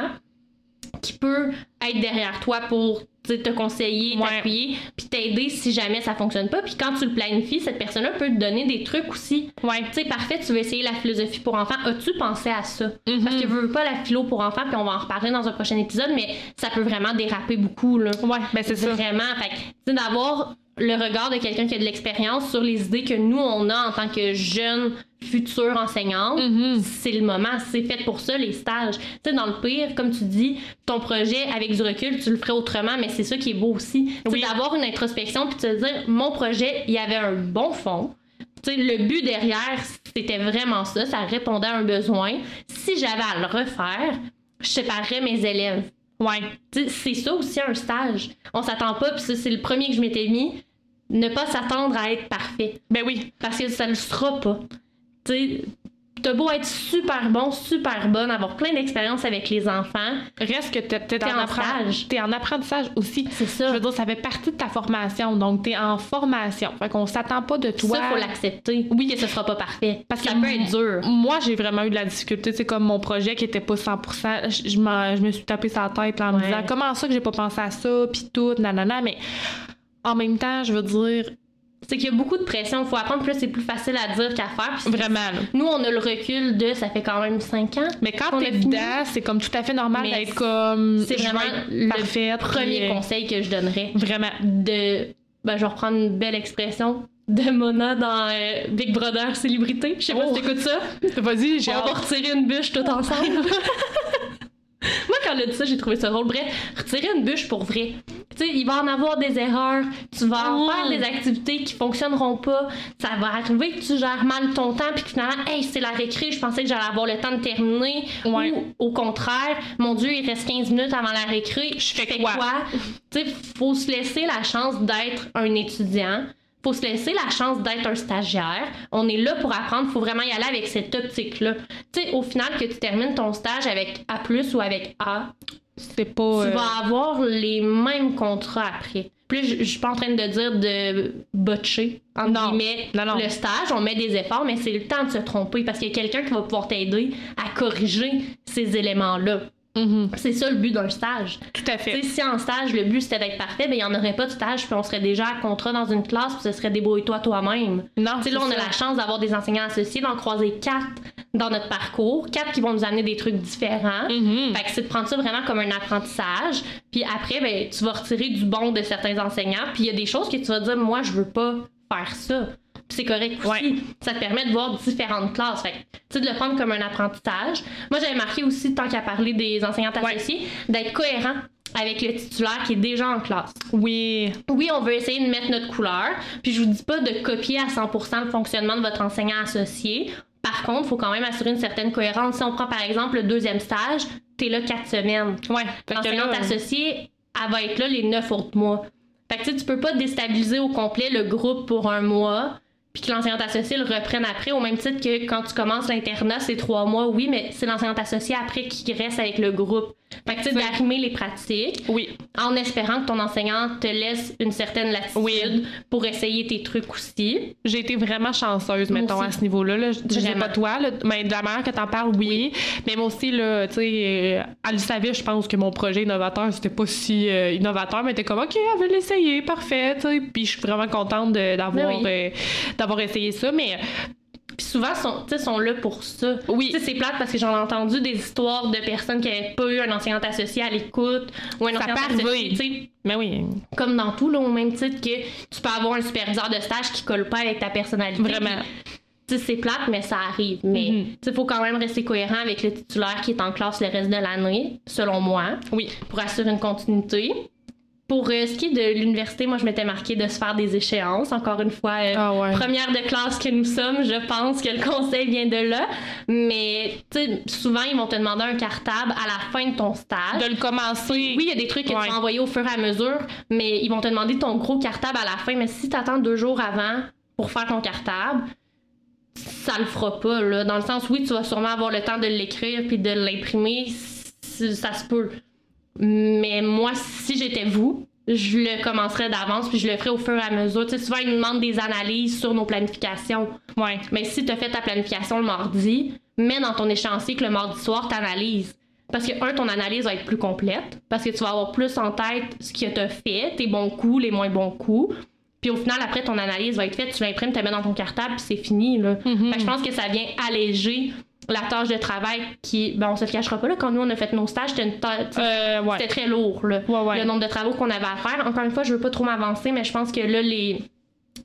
qui peut être derrière toi pour te conseiller, Ouais. t'appuyer, puis t'aider si jamais ça fonctionne pas. Puis quand tu le planifies, cette personne-là peut te donner des trucs aussi. ouais Tu sais, parfait, tu veux essayer la philosophie pour enfants. As-tu pensé à ça? Mhm. Parce que veux, veux pas la philo pour enfants, puis on va en reparler dans un prochain épisode, mais ça peut vraiment déraper beaucoup, là. ouais ben c'est ça Vraiment. Fait que, tu sais, d'avoir le regard de quelqu'un qui a de l'expérience sur les idées que nous, on a en tant que jeunes futurs enseignants, Mhm. c'est le moment. C'est fait pour ça, les stages. Tu sais, dans le pire, comme tu dis, ton projet, avec du recul, tu le ferais autrement, mais c'est ça qui est beau aussi. Sais, Oui. d'avoir une introspection puis de te dire, mon projet, il y avait un bon fond. Tu sais, le but derrière, c'était vraiment ça. Ça répondait à un besoin. Si j'avais à le refaire, je séparerais mes élèves. ouais c'est ça aussi un stage. On s'attend pas, puis c'est le premier que je m'étais mis, ne pas s'attendre à être parfait. ben oui Parce que ça le sera pas. Tu t'as beau être super bon, super bonne, avoir plein d'expérience avec les enfants, reste que t'es, T'es en, en appren- stage. t'es en apprentissage aussi c'est je ça. veux dire ça fait partie de ta formation donc t'es en formation fait qu'on s'attend pas de toi Ça, faut l'accepter. Oui, que ce sera pas parfait. Parce que ça peut être dur. Moi, j'ai vraiment eu de la difficulté. C'est comme mon projet qui était pas 100%. Je, je je me suis tapé sa tête là, en me disant comment ça que j'ai pas pensé à ça, puis tout, nanana. Mais en même temps, je veux dire, C'est qu'il y a beaucoup de pression. Il faut apprendre, plus c'est plus facile à dire qu'à faire. Puis vraiment. là. Nous, on a le recul de ça fait quand même 5 ans. Mais quand t'es dedans, c'est comme tout à fait normal d'être comme. C'est vraiment le parfaite, premier puis, euh, conseil que je donnerais. Vraiment. de. Ben, je vais reprendre une belle expression de Mona dans euh, Big Brother Célébrité. Je sais pas Oh. si t'écoutes ça. Vas-y, j'ai On va hâte. retirer une bûche tout ensemble. Moi, quand elle a dit ça, j'ai trouvé ça drôle. Bref, retirer une bûche pour vrai. Tu sais, il va en avoir des erreurs. Tu vas en faire des activités qui fonctionneront pas. Ça va arriver que tu gères mal ton temps puis que finalement, hey, c'est la récré, je pensais que j'allais avoir le temps de terminer. Ouais. Ou au contraire, mon Dieu, il reste 15 minutes avant la récré. Je fais quoi? Tu sais, faut se laisser la chance d'être un étudiant. Faut se laisser la chance d'être un stagiaire. On est là pour apprendre. Faut vraiment y aller avec cette optique-là. Tu sais, au final, que tu termines ton stage avec A+, ou avec A, C'est pas. tu euh, vas avoir les mêmes contrats après. Là, je je suis pas en train de dire de botcher, entre Non. guillemets, Non, non. le stage. On met des efforts, mais c'est le temps de se tromper parce qu'il y a quelqu'un qui va pouvoir t'aider à corriger ces éléments-là. mhm, C'est ça le but d'un stage. Tout à fait. Si en stage, le but c'était d'être parfait, ben il n'y en aurait pas de stage, puis on serait déjà à contrat dans une classe, puis ce serait débrouille-toi toi-même. Non, Tu sais, c'est là, on a la chance d'avoir des enseignants associés, d'en croiser quatre dans notre parcours, quatre qui vont nous amener des trucs différents. Mhm. Fait que c'est de prendre ça vraiment comme un apprentissage. Puis après, ben, tu vas retirer du bon de certains enseignants. Puis il y a des choses que tu vas dire, moi, je veux pas faire ça. c'est correct aussi. Ouais. Ça te permet de voir différentes classes. Fait que, tu sais, de le prendre comme un apprentissage. Moi, j'avais marqué aussi, tant qu'à parler des enseignantes Ouais. associées, d'être cohérent avec le titulaire qui est déjà en classe. Oui. Oui, on veut essayer de mettre notre couleur, puis je vous dis pas de copier à 100% le fonctionnement de votre enseignant associé. Par contre, il faut quand même assurer une certaine cohérence. Si on prend par exemple le deuxième stage, t'es là quatre semaines. Ouais. L'enseignante associée, elle va être là les neuf autres mois. Fait que tu tu peux pas déstabiliser au complet le groupe pour un mois, puis que l'enseignante associée le reprenne après, au même titre que quand tu commences l'internat, c'est trois mois, oui, mais c'est l'enseignante associée après qui reste avec le groupe. Fait que tu d'arrimer les pratiques Oui. en espérant que ton enseignant te laisse une certaine latitude Oui. pour essayer tes trucs aussi. J'ai été vraiment chanceuse, Moi mettons, aussi. à ce niveau-là. Là. Je sais pas toi, là, mais de la manière que t'en parles, oui. Mais moi aussi, là, tu sais, euh, elle le savait, je pense que mon projet innovateur, c'était pas si euh, innovateur, mais était comme, OK, elle veut l'essayer, parfait, tu sais. Puis je suis vraiment contente d'avoir Ben oui. euh, d'avoir essayé ça. Mais Puis souvent, sont, sont là pour ça. oui, c'est plate parce que j'en ai entendu des histoires de personnes qui n'avaient pas eu un enseignant associé à l'écoute ou un enseignant associé, mais oui, comme dans tout, là, au même titre que tu peux avoir un superviseur de stage qui colle pas avec ta personnalité. vraiment. C'est plate, mais ça arrive. Mais Mhm. tu sais, faut quand même rester cohérent avec le titulaire qui est en classe le reste de l'année, selon moi, Oui. pour assurer une continuité. Pour euh, ce qui est de l'université, moi, je m'étais marqué de se faire des échéances. Encore une fois, euh, Ah ouais. première de classe que nous sommes, je pense que le conseil vient de là. Mais souvent, ils vont te demander un cartable à la fin de ton stage. De le commencer. Oui, il y a des trucs que Ouais. tu vas envoyer au fur et à mesure, mais ils vont te demander ton gros cartable à la fin. Mais si tu attends deux jours avant pour faire ton cartable, ça le fera pas. Là. Dans le sens, oui, tu vas sûrement avoir le temps de l'écrire puis de l'imprimer, ça se peut. Mais moi, si j'étais vous, je le commencerais d'avance puis je le ferais au fur et à mesure. Tu sais, souvent, ils nous demandent des analyses sur nos planifications. Ouais. Mais si tu as fait ta planification le mardi, mets dans ton échéancier que le mardi soir, tu analyses. Parce que, un, ton analyse va être plus complète, parce que tu vas avoir plus en tête ce que tu as fait, tes bons coups, les moins bons coups. Puis au final, après, ton analyse va être faite, tu l'imprimes, tu la mets dans ton cartable, puis c'est fini. Là. Mhm. Fait que je pense que ça vient alléger la tâche de travail qui, ben, on se le cachera pas, là, quand nous, on a fait nos stages, c'était une tâche. Euh, ouais. C'était très lourd, là, Ouais, ouais. le nombre de travaux qu'on avait à faire. Encore une fois, je veux pas trop m'avancer, mais je pense que là, les,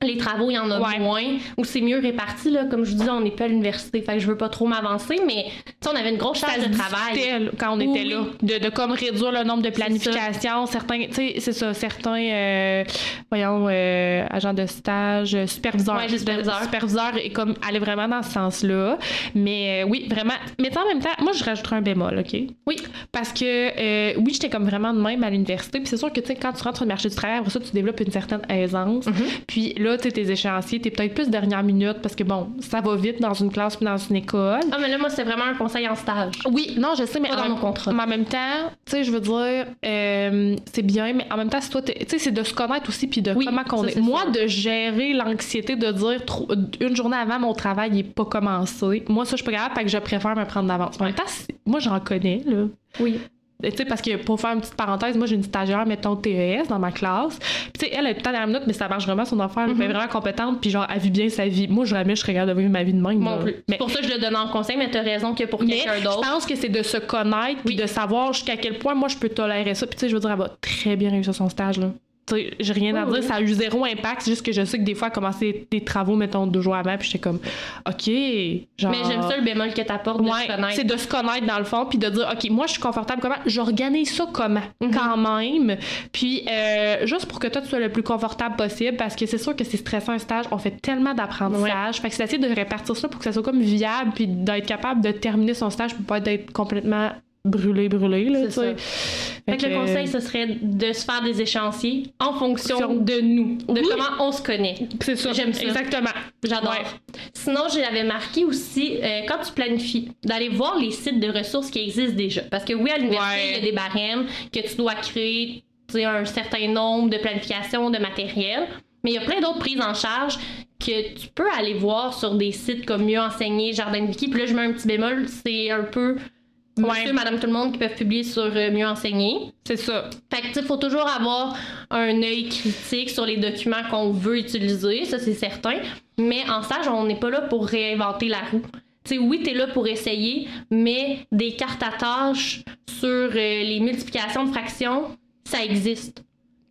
les travaux, il y en a Ouais. moins, ou c'est mieux réparti. Là. Comme je vous dis, on n'est pas à l'université, fait que je veux pas trop m'avancer, mais tu sais, on avait une grosse charge de travail. quand on Oui, était là, de, de comme réduire le nombre de planifications, certains, tu sais, c'est ça, certains, euh, voyons, euh, agents de stage, euh, superviseurs, Ouais, superviseurs. superviseurs et comme aller vraiment dans ce sens-là, mais euh, oui, vraiment, mais en même temps, moi je rajouterais un bémol, ok, Oui. parce que oui, j'étais comme vraiment de même à l'université, puis c'est sûr que tu sais, quand tu rentres sur le marché du travail, après ça, tu développes une certaine aisance, puis là, tu tes échéanciers, t'es peut-être plus dernière minute parce que bon, ça va vite dans une classe puis dans une école. Ah, mais là, moi, c'est vraiment un conseil en stage. Oui, non, je sais, mais Pas dans contrats. mais en même temps, tu sais, je veux dire, euh, c'est bien, mais en même temps, si toi, t'es- tu sais, c'est de se connaître aussi, puis de Oui, comment qu'on est. Moi, de gérer l'anxiété de dire trop- une journée avant, mon travail n'est pas commencé. Moi, ça, je suis pas capable, fait que je préfère me prendre d'avance. En même temps, moi, j'en connais, là. Oui. Tu sais, parce que pour faire une petite parenthèse, moi j'ai une stagiaire, mettons TES dans ma classe. Puis tu sais, elle est tout le temps dernière minute, mais ça marche vraiment son affaire. Elle est vraiment compétente, puis genre, elle vit bien sa vie. Moi, jamais je capable de vivre ma vie de même. Moi plus. Mais pour ça je le donne en conseil, mais t'as raison que pour quelqu'un je d'autre. pense que c'est de se connaître puis Oui. de savoir jusqu'à quel point moi je peux tolérer ça. Puis tu sais, je veux dire, elle va très bien réussir son stage là. Tu sais, j'ai rien à dire, ça a eu zéro impact. C'est juste que je sais que des fois, commençait des travaux, mettons, deux jours avant, puis j'étais comme, OK, genre. Mais j'aime ça le bémol que t'apportes de se connaître. c'est de se connaître dans le fond, puis de dire, OK, moi, je suis confortable comment? J'organise ça comment? Mhm. Quand même. Puis, euh, juste pour que toi, tu sois le plus confortable possible, parce que c'est sûr que c'est stressant un stage. On fait tellement d'apprentissage. Fait que c'est d'essayer de répartir ça pour que ça soit comme viable, puis d'être capable de terminer son stage pour pas être complètement brûlé, brûlé, là. Fait que le conseil, ce serait de se faire des échéanciers en fonction de nous, de Oui. comment on se connaît. C'est ça. J'aime ça. Exactement. J'adore. Ouais. Sinon, j'avais marqué aussi, euh, quand tu planifies, d'aller voir les sites de ressources qui existent déjà. Parce que oui, à l'université, Ouais. il y a des barèmes que tu dois créer un certain nombre de planifications de matériel. Mais il y a plein d'autres prises en charge que tu peux aller voir sur des sites comme Mieux enseigner, Jardin de Wiki. Puis là, je mets un petit bémol, c'est un peu monsieur, Ouais. madame, tout le monde qui peuvent publier sur euh, Mieux enseigner. C'est ça. Fait que, tu sais, faut toujours avoir un œil critique sur les documents qu'on veut utiliser, ça c'est certain. Mais en stage, on n'est pas là pour réinventer la roue. Tu sais, oui, t'es là pour essayer, mais des cartes à tâches sur euh, les multiplications de fractions, ça existe.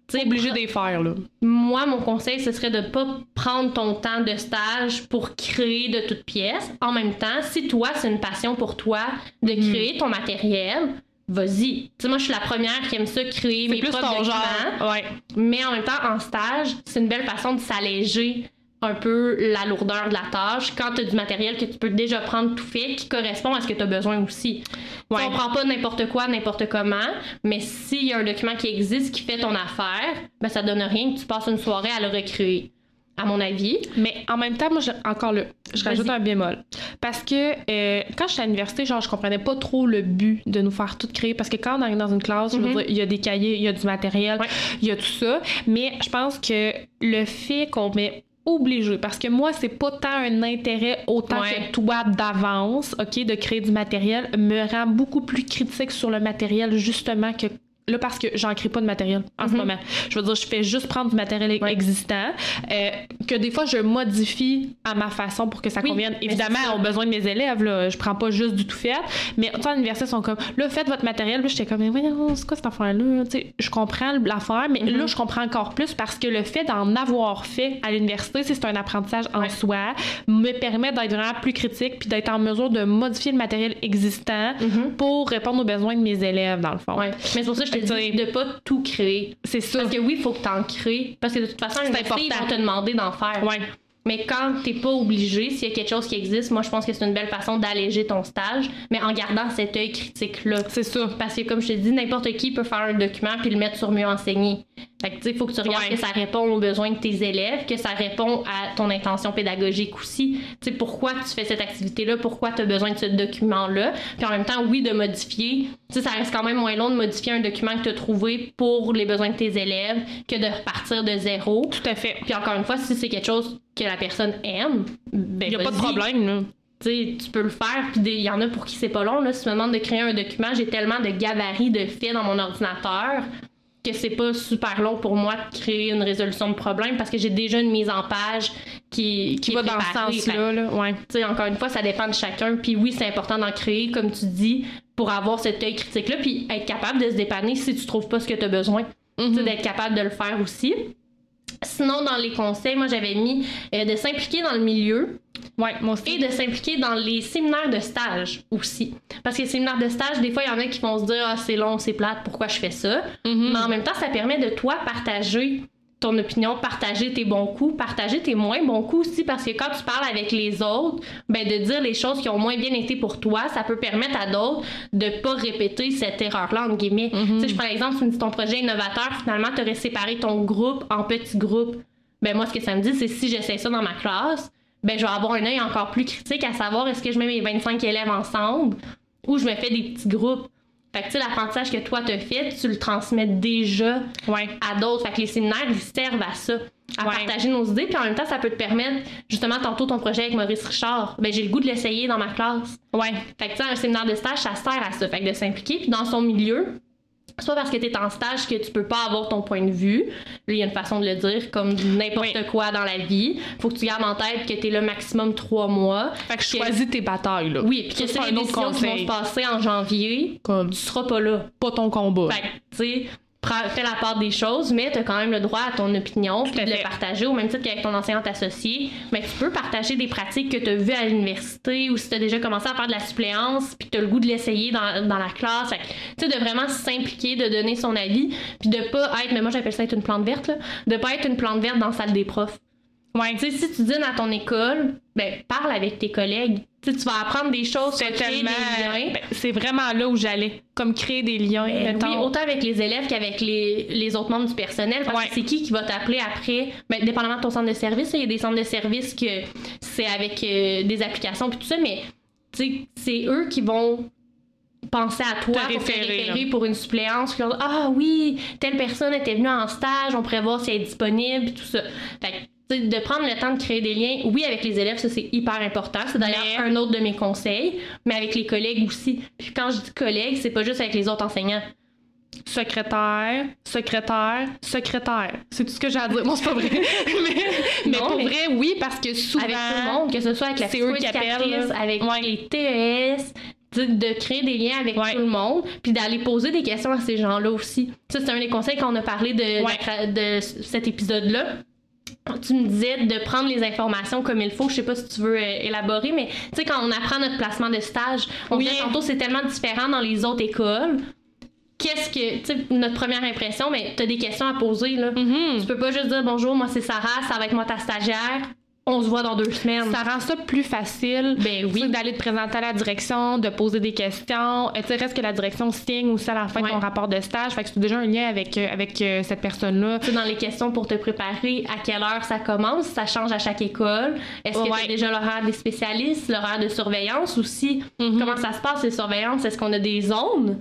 Tu sais, obligé de les faire, là. Moi, mon conseil, ce serait de pas prendre ton temps de stage pour créer de toutes pièces. En même temps, si toi, c'est une passion pour toi de Mhm. créer ton matériel, vas-y. Tu sais, moi, je suis la première qui aime ça, créer mes plus propres ton documents. genre. Ouais. Mais en même temps, en stage, c'est une belle façon de s'alléger un peu la lourdeur de la tâche quand tu as du matériel que tu peux déjà prendre tout fait qui correspond à ce que tu as besoin aussi. Ouais. On prend pas n'importe quoi, n'importe comment, mais s'il y a un document qui existe qui fait ton affaire, ben ça donne rien que tu passes une soirée à le recréer. À mon avis. Mais en même temps, moi, je- encore là, je rajoute un bémol. Parce que euh, quand j'étais à l'université, genre, je comprenais pas trop le but de nous faire tout créer. Parce que quand on arrive dans une classe, je veux Mhm. dire, il y a des cahiers, il y a du matériel, Ouais. il y a tout ça. Mais je pense que le fait qu'on met obligé parce que moi c'est pas tant un intérêt autant Ouais. que toi d'avance ok de créer du matériel me rend beaucoup plus critique sur le matériel justement que là parce que j'en crée pas de matériel en ce Mhm. moment je veux dire je fais juste prendre du matériel Ouais. existant euh, que des fois je modifie à ma façon pour que ça Oui, convienne évidemment aux besoins de mes élèves là je prends pas juste du tout fait mais tu sais, à l'université ils sont comme là faites votre matériel Puis j'étais comme mais voyons c'est quoi cette affaire là tu sais je comprends l'affaire mais Mhm. là je comprends encore plus parce que le fait d'en avoir fait à l'université c'est c'est un apprentissage en Ouais. soi me permet d'être vraiment plus critique puis d'être en mesure de modifier le matériel existant Mhm. pour répondre aux besoins de mes élèves dans le fond Ouais. Mais c'est pour ça que je te dis de pas tout créer. c'est ça Parce que oui, il faut que tu en crées. Parce que de toute façon, ils important. vont te demander d'en faire. ouais Mais quand t'es pas obligé, s'il y a quelque chose qui existe, moi je pense que c'est une belle façon d'alléger ton stage, mais en gardant cet œil critique-là. c'est ça Parce que comme je te dis, n'importe qui peut faire un document puis le mettre sur mieux enseigné. Fait que tu sais, il faut que tu regardes Ouais. que ça répond aux besoins de tes élèves, que ça répond à ton intention pédagogique aussi. Tu sais, pourquoi tu fais cette activité-là, pourquoi tu as besoin de ce document-là. Puis en même temps, oui, de modifier. Tu sais, ça reste quand même moins long de modifier un document que tu as trouvé pour les besoins de tes élèves que de repartir de zéro. tout à fait Puis encore une fois, si c'est quelque chose que la personne aime, ben il y a pas de problème là Tu sais, tu peux le faire, puis il y en a pour qui c'est pas long. Là. Si tu me demandes de créer un document, j'ai tellement de gabarits de faits dans mon ordinateur que c'est pas super long pour moi de créer une résolution de problème parce que j'ai déjà une mise en page qui, qui est va dans ce sens-là là ouais encore une fois, ça dépend de chacun. Puis oui, c'est important d'en créer, comme tu dis, pour avoir cet œil critique-là, puis être capable de se dépanner si tu trouves pas ce que tu as besoin. Mhm. d'être capable de le faire aussi. Sinon, dans les conseils, moi, j'avais mis euh, de s'impliquer dans le milieu ouais moi aussi et de s'impliquer dans les séminaires de stage aussi. Parce que les séminaires de stage, des fois, il y en a qui vont se dire Ah, c'est long, c'est plate, pourquoi je fais ça? Mhm. Mais en même temps, ça permet de toi partager ton opinion, partager tes bons coups, partager tes moins bons coups aussi, parce que quand tu parles avec les autres, ben de dire les choses qui ont moins bien été pour toi, ça peut permettre à d'autres de pas répéter cette erreur-là, entre guillemets. Mhm. Tu sais, je prends l'exemple, dis ton projet innovateur, finalement, tu aurais séparé ton groupe en petits groupes. Ben moi, ce que ça me dit, c'est si j'essaie ça dans ma classe, ben je vais avoir un œil encore plus critique à savoir est-ce que je mets mes 25 élèves ensemble ou je me fais des petits groupes. Fait que tu sais, l'apprentissage que toi t'as fait, tu le transmets déjà ouais à d'autres. Fait que les séminaires, ils servent à ça, à Ouais. partager nos idées. Puis en même temps, ça peut te permettre, justement, tantôt ton projet avec Maurice Richard, ben j'ai le goût de l'essayer dans ma classe. ouais Fait que tu sais, un séminaire de stage, ça sert à ça. Fait que de s'impliquer. Puis dans son milieu, pas parce que t'es en stage que tu peux pas avoir ton point de vue. Là, il y a une façon de le dire, comme n'importe Oui. quoi dans la vie. Faut que tu gardes en tête que t'es là maximum trois mois. fait que choisis tes batailles là Oui, puis que c'est les décisions qui vont se passer en janvier, comme tu seras pas là. pas ton combat Fait que, tu sais, fais la part des choses, mais tu as quand même le droit à ton opinion, puis de le partager au même titre qu'avec ton enseignante associée. Mais tu peux partager des pratiques que tu as vues à l'université ou si tu as déjà commencé à faire de la suppléance, puis tu as le goût de l'essayer dans, dans la classe. Tu sais, de vraiment s'impliquer, de donner son avis, puis de pas être, mais moi j'appelle ça être une plante verte, là, de pas être une plante verte dans la salle des profs. Ouais Tu sais, si tu dînes à ton école, ben parle avec tes collègues. Tu sais, tu vas apprendre des choses, tu créer des liens. ben, c'est vraiment là où j'allais comme créer des liens Ben oui, autant avec les élèves qu'avec les, les autres membres du personnel. Parce Ouais. que c'est qui qui va t'appeler après, ben, dépendamment de ton centre de service. Il y a des centres de service que c'est avec euh, des applications puis tout ça, mais c'est eux qui vont penser à toi pour te référer, pour une suppléance. Puis ah oui, telle personne était venue en stage, on pourrait voir si elle est disponible, tout ça. Fait de prendre le temps de créer des liens, oui, avec les élèves, ça c'est hyper important. C'est d'ailleurs Mais- un autre de mes conseils, mais avec les collègues aussi. Puis quand je dis collègues, c'est pas juste avec les autres enseignants. secrétaire, secrétaire, secrétaire. C'est tout ce que j'ai à dire. Non, c'est pas vrai. mais mais Non, pour mais- vrai, oui, parce que souvent. avec tout le monde, que ce soit avec la psychoéducatrice, avec Ouais. les TES. De créer des liens avec Ouais. tout le monde, puis d'aller poser des questions à ces gens-là aussi. Ça, c'est un des conseils qu'on a parlé de, Ouais. de cet épisode-là. Tu me disais de prendre les informations comme il faut. Je sais pas si tu veux euh, élaborer, mais tu sais, quand on apprend notre placement de stage, on Oui. disait tantôt, c'est tellement différent dans les autres écoles. Qu'est-ce que, tu sais, notre première impression, mais tu as des questions à poser, là. Mhm. Tu peux pas juste dire bonjour, moi c'est Sarah, ça va être moi ta stagiaire, on se voit dans deux semaines. Ça rend ça plus facile. Ben oui. D'aller te présenter à la direction, de poser des questions. Euh, Tu sais, reste que la direction signe aussi à la fin Ouais. ton rapport de stage. Fait que c'est déjà un lien avec, euh, avec euh, cette personne-là. Tu dans les questions pour te préparer, à quelle heure ça commence, ça change à chaque école. Est-ce que Ouais. tu déjà l'horaire des spécialistes, l'horaire de surveillance aussi? Mhm. Comment ça se passe, les surveillances? Est-ce qu'on a des zones?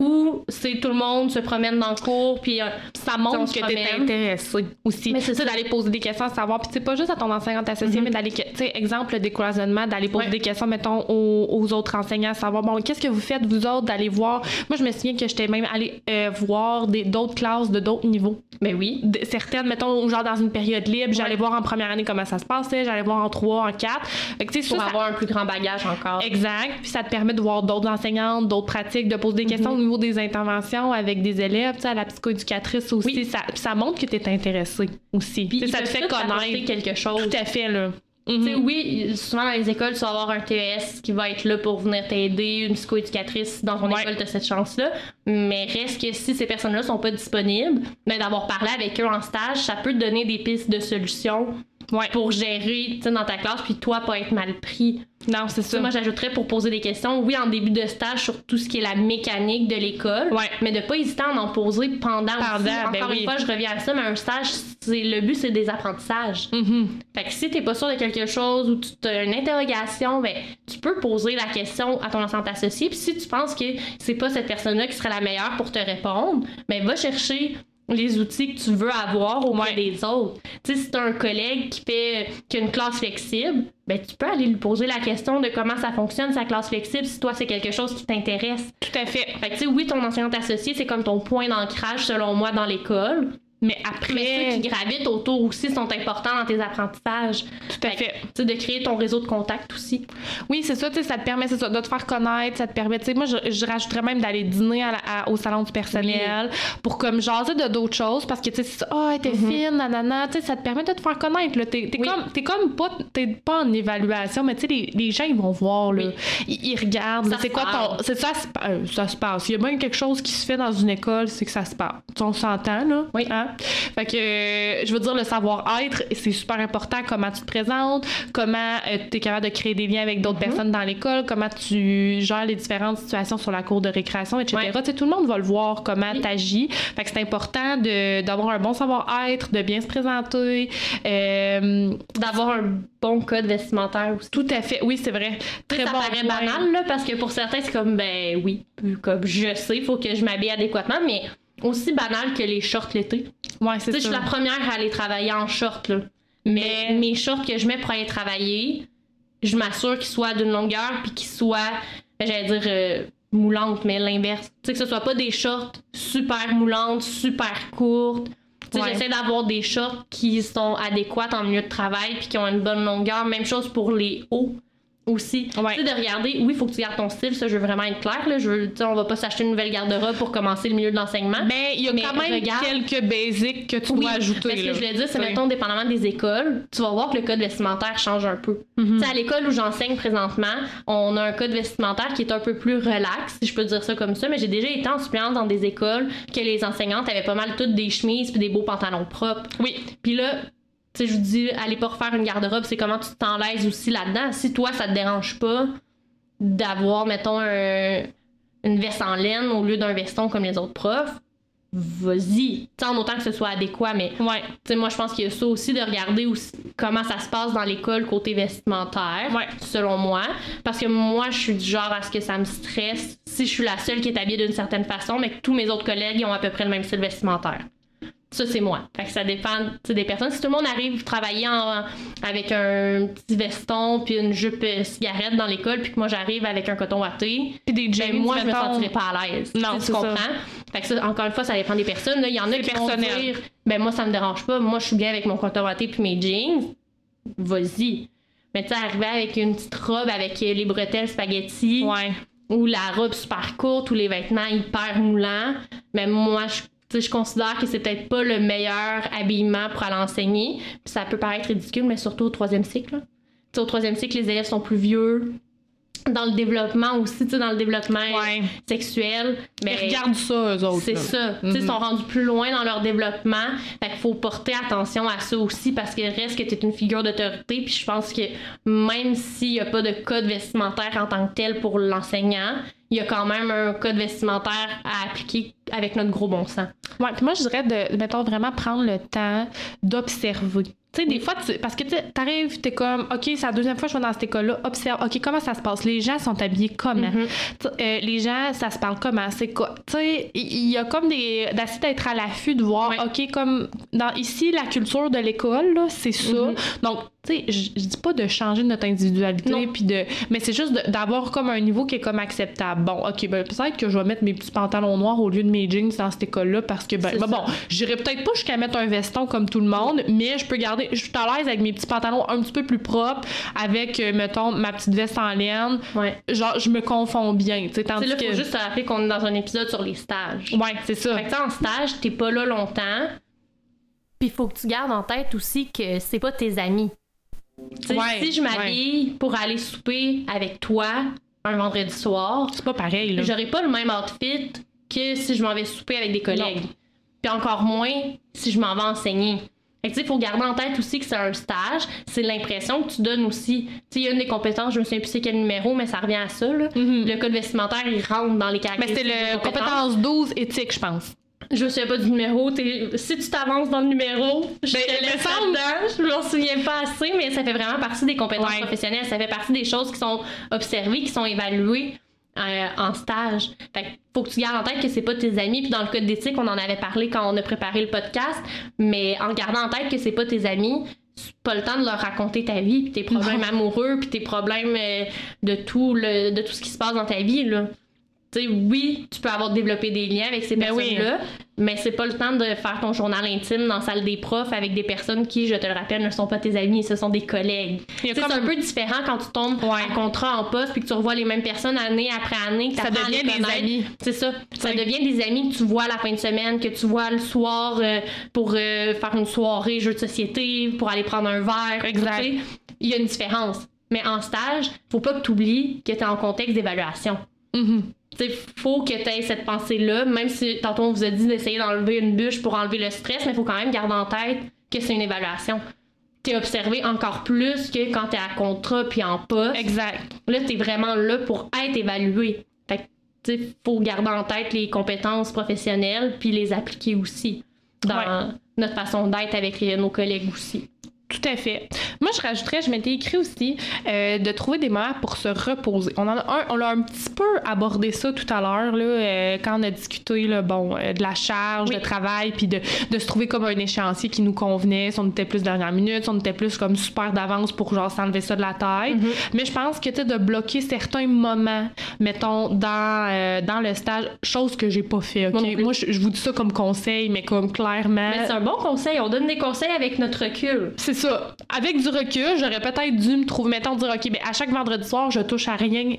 Ou c'est tout le monde se promène dans le cours puis euh, ça on montre se que tu es promène. intéressé aussi. Mais c'est ça. d'aller poser des questions à savoir. Puis c'est pas juste à ton enseignante associée, Mhm. mais d'aller, tu sais, exemple, le décloisonnement, d'aller poser Ouais. des questions, mettons, aux, aux autres enseignants, savoir, bon, qu'est-ce que vous faites, vous autres, d'aller voir. Moi, je me souviens que j'étais même allée euh, voir des, d'autres classes de d'autres niveaux. Ben oui. De- certaines, mettons, genre dans une période libre, j'allais Ouais. voir en première année comment ça se passait, j'allais voir en trois, en quatre. Fait que, Pour ça, ça- avoir un plus grand bagage encore. Exact. Puis ça te permet de voir d'autres enseignantes, d'autres pratiques, de poser des questions au niveau des interventions avec des élèves, tu sais, à la psychoéducatrice aussi. Oui. Ça, montre que tu es intéressé aussi. Puis ça te fait connaître. quelque chose. Tout à fait, là. Sais, Mhm. oui, souvent dans les écoles, tu vas avoir un TES qui va être là pour venir t'aider, une psychoéducatrice dans ton Ouais. école, tu as cette chance-là. Mais reste que si ces personnes-là sont pas disponibles, ben d'avoir parlé avec eux en stage, ça peut te donner des pistes de solutions Ouais. pour gérer dans ta classe, puis toi, pas être mal pris. Non, c'est ça. moi, j'ajouterais pour poser des questions, oui, en début de stage, sur tout ce qui est la mécanique de l'école, Ouais. mais de pas hésiter à en poser pendant, Pendant, aussi. ben Encore oui. une fois, je reviens à ça, mais un stage, c'est le but, c'est des apprentissages. Mhm. Fait que si t'es pas sûr de quelque chose ou tu as une interrogation, ben tu peux poser la question à ton enseignante associée. Puis si tu penses que c'est pas cette personne-là qui serait la meilleure pour te répondre, ben va chercher les outils que tu veux avoir auprès Ouais. des autres. Tu sais, si t'as un collègue qui fait qui a une classe flexible, ben tu peux aller lui poser la question de comment ça fonctionne sa classe flexible si toi c'est quelque chose qui t'intéresse. Tout à fait. Fait que tu sais, oui, ton enseignante associée, c'est comme ton point d'ancrage selon moi dans l'école. Mais Mais après, ceux qui gravitent autour aussi sont importants dans tes apprentissages. tout à fait. Tu sais, de créer ton réseau de contacts aussi. Oui, c'est ça, tu sais, ça te permet ça, de te faire connaître, ça te permet, tu sais, moi, je, je rajouterais même d'aller dîner à la- à- au salon du personnel pour comme jaser de d'autres choses parce que, tu sais, c'est ça, ah, t'es fine, nanana, tu sais, ça te permet de te faire connaître, là. T'es. Oui. comme, t'es comme pas, t'es pas en évaluation, mais tu sais, les, les gens, ils vont voir, là. Oui. Ils, ils regardent, c'est quoi ton. C'est ça, euh, ça se passe. Il y a bien quelque chose qui se fait dans une école, c'est que ça se passe. On s'entend, là. Oui. Hein? Fait que, euh, je veux dire, le savoir-être, c'est super important. Comment tu te présentes, comment tu es capable de créer des liens avec d'autres Mhm. personnes dans l'école, comment tu gères les différentes situations sur la cour de récréation, etc. Ouais. Tu sais, tout le monde va le voir, comment Oui. tu agis. Fait que c'est important d'avoir un bon savoir-être, de bien se présenter. Euh, D'avoir un bon code vestimentaire aussi. tout à fait. Oui, c'est vrai. Très ça bon paraît point. banal, là, parce que pour certains, c'est comme, ben oui, comme je sais, il faut que je m'habille adéquatement, mais aussi banal que les shorts l'été. Ouais, Tu c'est sais, je ça. suis la première à aller travailler en short, là. Mais mes shorts que je mets pour aller travailler, je m'assure qu'ils soient d'une longueur puis qu'ils soient, j'allais dire, euh, moulantes, mais l'inverse. Tu sais, que ce soit pas des shorts super moulantes, super courtes. Tu sais, Ouais. j'essaie d'avoir des shorts qui sont adéquats en milieu de travail puis qui ont une bonne longueur. Même chose pour les hauts aussi. Ouais. Tu sais, de regarder, oui, il faut que tu gardes ton style, ça, je veux vraiment être clair. Là. Je veux, on va pas s'acheter une nouvelle garde-robe pour commencer le milieu de l'enseignement. Mais il y a Mais quand même regarde- quelques basics que tu Oui, dois ajouter. mais ce que je voulais dire, c'est sais. mettons, dépendamment des écoles, tu vas voir que le code vestimentaire change un peu. Mhm. Tu sais, à l'école où j'enseigne présentement, on a un code vestimentaire qui est un peu plus relax, si je peux dire ça comme ça, mais j'ai déjà été en suppléance dans des écoles que les enseignantes avaient pas mal toutes des chemises puis des beaux pantalons propres. Oui, Puis là, tu sais, je vous dis, allez pas refaire une garde-robe, c'est comment tu t'enlaises aussi là-dedans. Si toi, ça te dérange pas d'avoir, mettons, un- une veste en laine au lieu d'un veston comme les autres profs, vas-y. Tu en autant que ce soit adéquat, mais ouais. tu sais, moi, je pense qu'il y a ça aussi de regarder aussi comment ça se passe dans l'école côté vestimentaire, Ouais. selon moi. Parce que moi, je suis du genre à ce que ça me stresse si je suis la seule qui est habillée d'une certaine façon, mais que tous mes autres collègues ils ont à peu près le même style vestimentaire. Ça, c'est moi. Fait que ça dépend des personnes. Si tout le monde arrive travailler en- avec un petit veston puis une jupe euh, cigarette dans l'école, puis que moi, j'arrive avec un coton watté, Puis des jeans, ben, moi, je me sentirais pas à l'aise. Non, Tu ça. comprends? Fait que ça, encore une fois, ça dépend des personnes. Il y en a qui vont personnel. dire, ben moi, ça me dérange pas. Moi, je suis bien avec mon coton watté puis mes jeans. Vas-y. Mais tu sais, arriver avec une petite robe avec euh, les bretelles spaghetti, Ouais. ou la robe super courte ou les vêtements hyper moulants, mais moi, je, je considère que c'est peut-être pas le meilleur habillement pour aller enseigner. Puis ça peut paraître ridicule, mais surtout au troisième cycle. au troisième cycle, les élèves sont plus vieux. Dans le développement aussi, dans le développement Ouais. sexuel. Mais Mais regarde ça, eux autres. c'est ça. Tu sais, Ils sont rendus plus loin dans leur développement. Fait qu'il faut porter attention à ça aussi parce qu'il reste que tu es une figure d'autorité. Puis je pense que même s'il n'y a pas de code vestimentaire en tant que tel pour l'enseignant, il y a quand même un code vestimentaire à appliquer avec notre gros bon sens. Ouais, puis moi, je dirais de, mettons, vraiment prendre le temps d'observer. Tu sais, des fois, tu- parce que tu t'arrives, t'es comme, OK, c'est la deuxième fois que je vais dans cette école-là, observe, OK, comment ça se passe? Les gens sont habillés comment? Mhm. Tu- euh, les gens, ça se parle comment? C'est quoi? Tu sais, il y, a comme des. d'essayer d'être à l'affût, de voir, Ouais. OK, comme, dans, ici, la culture de l'école, là, c'est ça. Mhm. Donc, sais, je dis pas de changer notre individualité, puis de. Mais c'est juste d'avoir comme un niveau qui est comme acceptable. Bon, OK, ben, peut-être que je vais mettre mes petits pantalons noirs au lieu de mes jeans dans cette école-là, parce que, ben, ben, bon, j'irai peut-être pas jusqu'à mettre un veston comme tout le monde, mais je peux garder. Je suis à l'aise avec mes petits pantalons un petit peu plus propres, avec, euh, mettons, ma petite veste en laine. Ouais. Genre, je me confonds bien, tu sais, tandis là, que... faut juste rappeler qu'on est dans un épisode sur les stages. Ouais, c'est ça. Fait que en stage, t'es pas là longtemps. Puis il faut que tu gardes en tête aussi que c'est pas tes amis. Ouais, si je m'habille pour aller souper avec toi un vendredi soir, C'est pas pareil, j'aurai pas le même outfit que si je m'en vais souper avec des collègues. Puis encore moins si je m'en vais enseigner. Fait que tu sais, il faut garder en tête aussi que c'est un stage, c'est l'impression que tu donnes aussi. Tu sais, il y a une des compétences, je me souviens plus c'est quel numéro, mais ça revient à ça, là. Mhm. Le code vestimentaire, il rentre dans les Mais caractéristiques. c'était des le compétence 12 éthique, je pense. Je me souviens pas du numéro. T'es- Si tu t'avances dans le numéro, je Ben, te laisse semble-. Je m'en souviens pas assez, mais ça fait vraiment partie des compétences Ouais. professionnelles. Ça fait partie des choses qui sont observées, qui sont évaluées euh, en stage. Fait que faut que tu gardes en tête que c'est pas tes amis. Puis dans le code d'éthique, on en avait parlé quand on a préparé le podcast, mais en gardant en tête que c'est pas tes amis, c'est pas le temps de leur raconter ta vie, puis tes problèmes Non. amoureux, puis tes problèmes euh, de tout le, de tout ce qui se passe dans ta vie là. Tu sais, oui, tu peux avoir développé des liens avec ces Ben oui. personnes-là, mais c'est pas le temps de faire ton journal intime dans la salle des profs avec des personnes qui, je te le rappelle, ne sont pas tes amis, ce sont des collègues. Comme- C'est un peu différent quand tu tombes Ouais. à contrat en poste puis que tu revois les mêmes personnes année après année. que Ça devient des amis. C'est ça. Ça devient des amis que tu vois la fin de semaine, que tu vois le soir euh, pour euh, faire une soirée jeu de société, pour aller prendre un verre. Exact. Il y a une différence. Mais en stage, faut pas que tu oublies que tu es en contexte d'évaluation. Mhm. Tu sais, faut que tu aies cette pensée-là, même si tantôt on vous a dit d'essayer d'enlever une bûche pour enlever le stress, mais il faut quand même garder en tête que c'est une évaluation. T'es observé encore plus que quand t'es à contrat puis en poste. Exact. Là, t'es vraiment là pour être évalué. Fait que, faut garder en tête les compétences professionnelles puis les appliquer aussi dans Ouais. notre façon d'être avec nos collègues aussi. Tout à fait. Moi, je rajouterais, je m'étais écrit aussi euh, de trouver des moments pour se reposer. On en a un, on a un petit peu abordé ça tout à l'heure là, euh, quand on a discuté là, bon, euh, de la charge Oui. de travail, puis de, de se trouver comme un échéancier qui nous convenait. Si on était plus dernière minute, si on était plus comme super d'avance pour genre s'enlever ça de la tête. Mhm. Mais je pense que tu de bloquer certains moments, mettons dans dans le stage, chose que j'ai pas fait. Moi je vous dis ça comme conseil, mais comme clairement. Mais c'est un bon conseil. On donne des conseils avec notre recul. C'est Avec du recul, j'aurais peut-être dû me trouver, mettons, dire, OK, ben, à chaque vendredi soir, je touche à rien,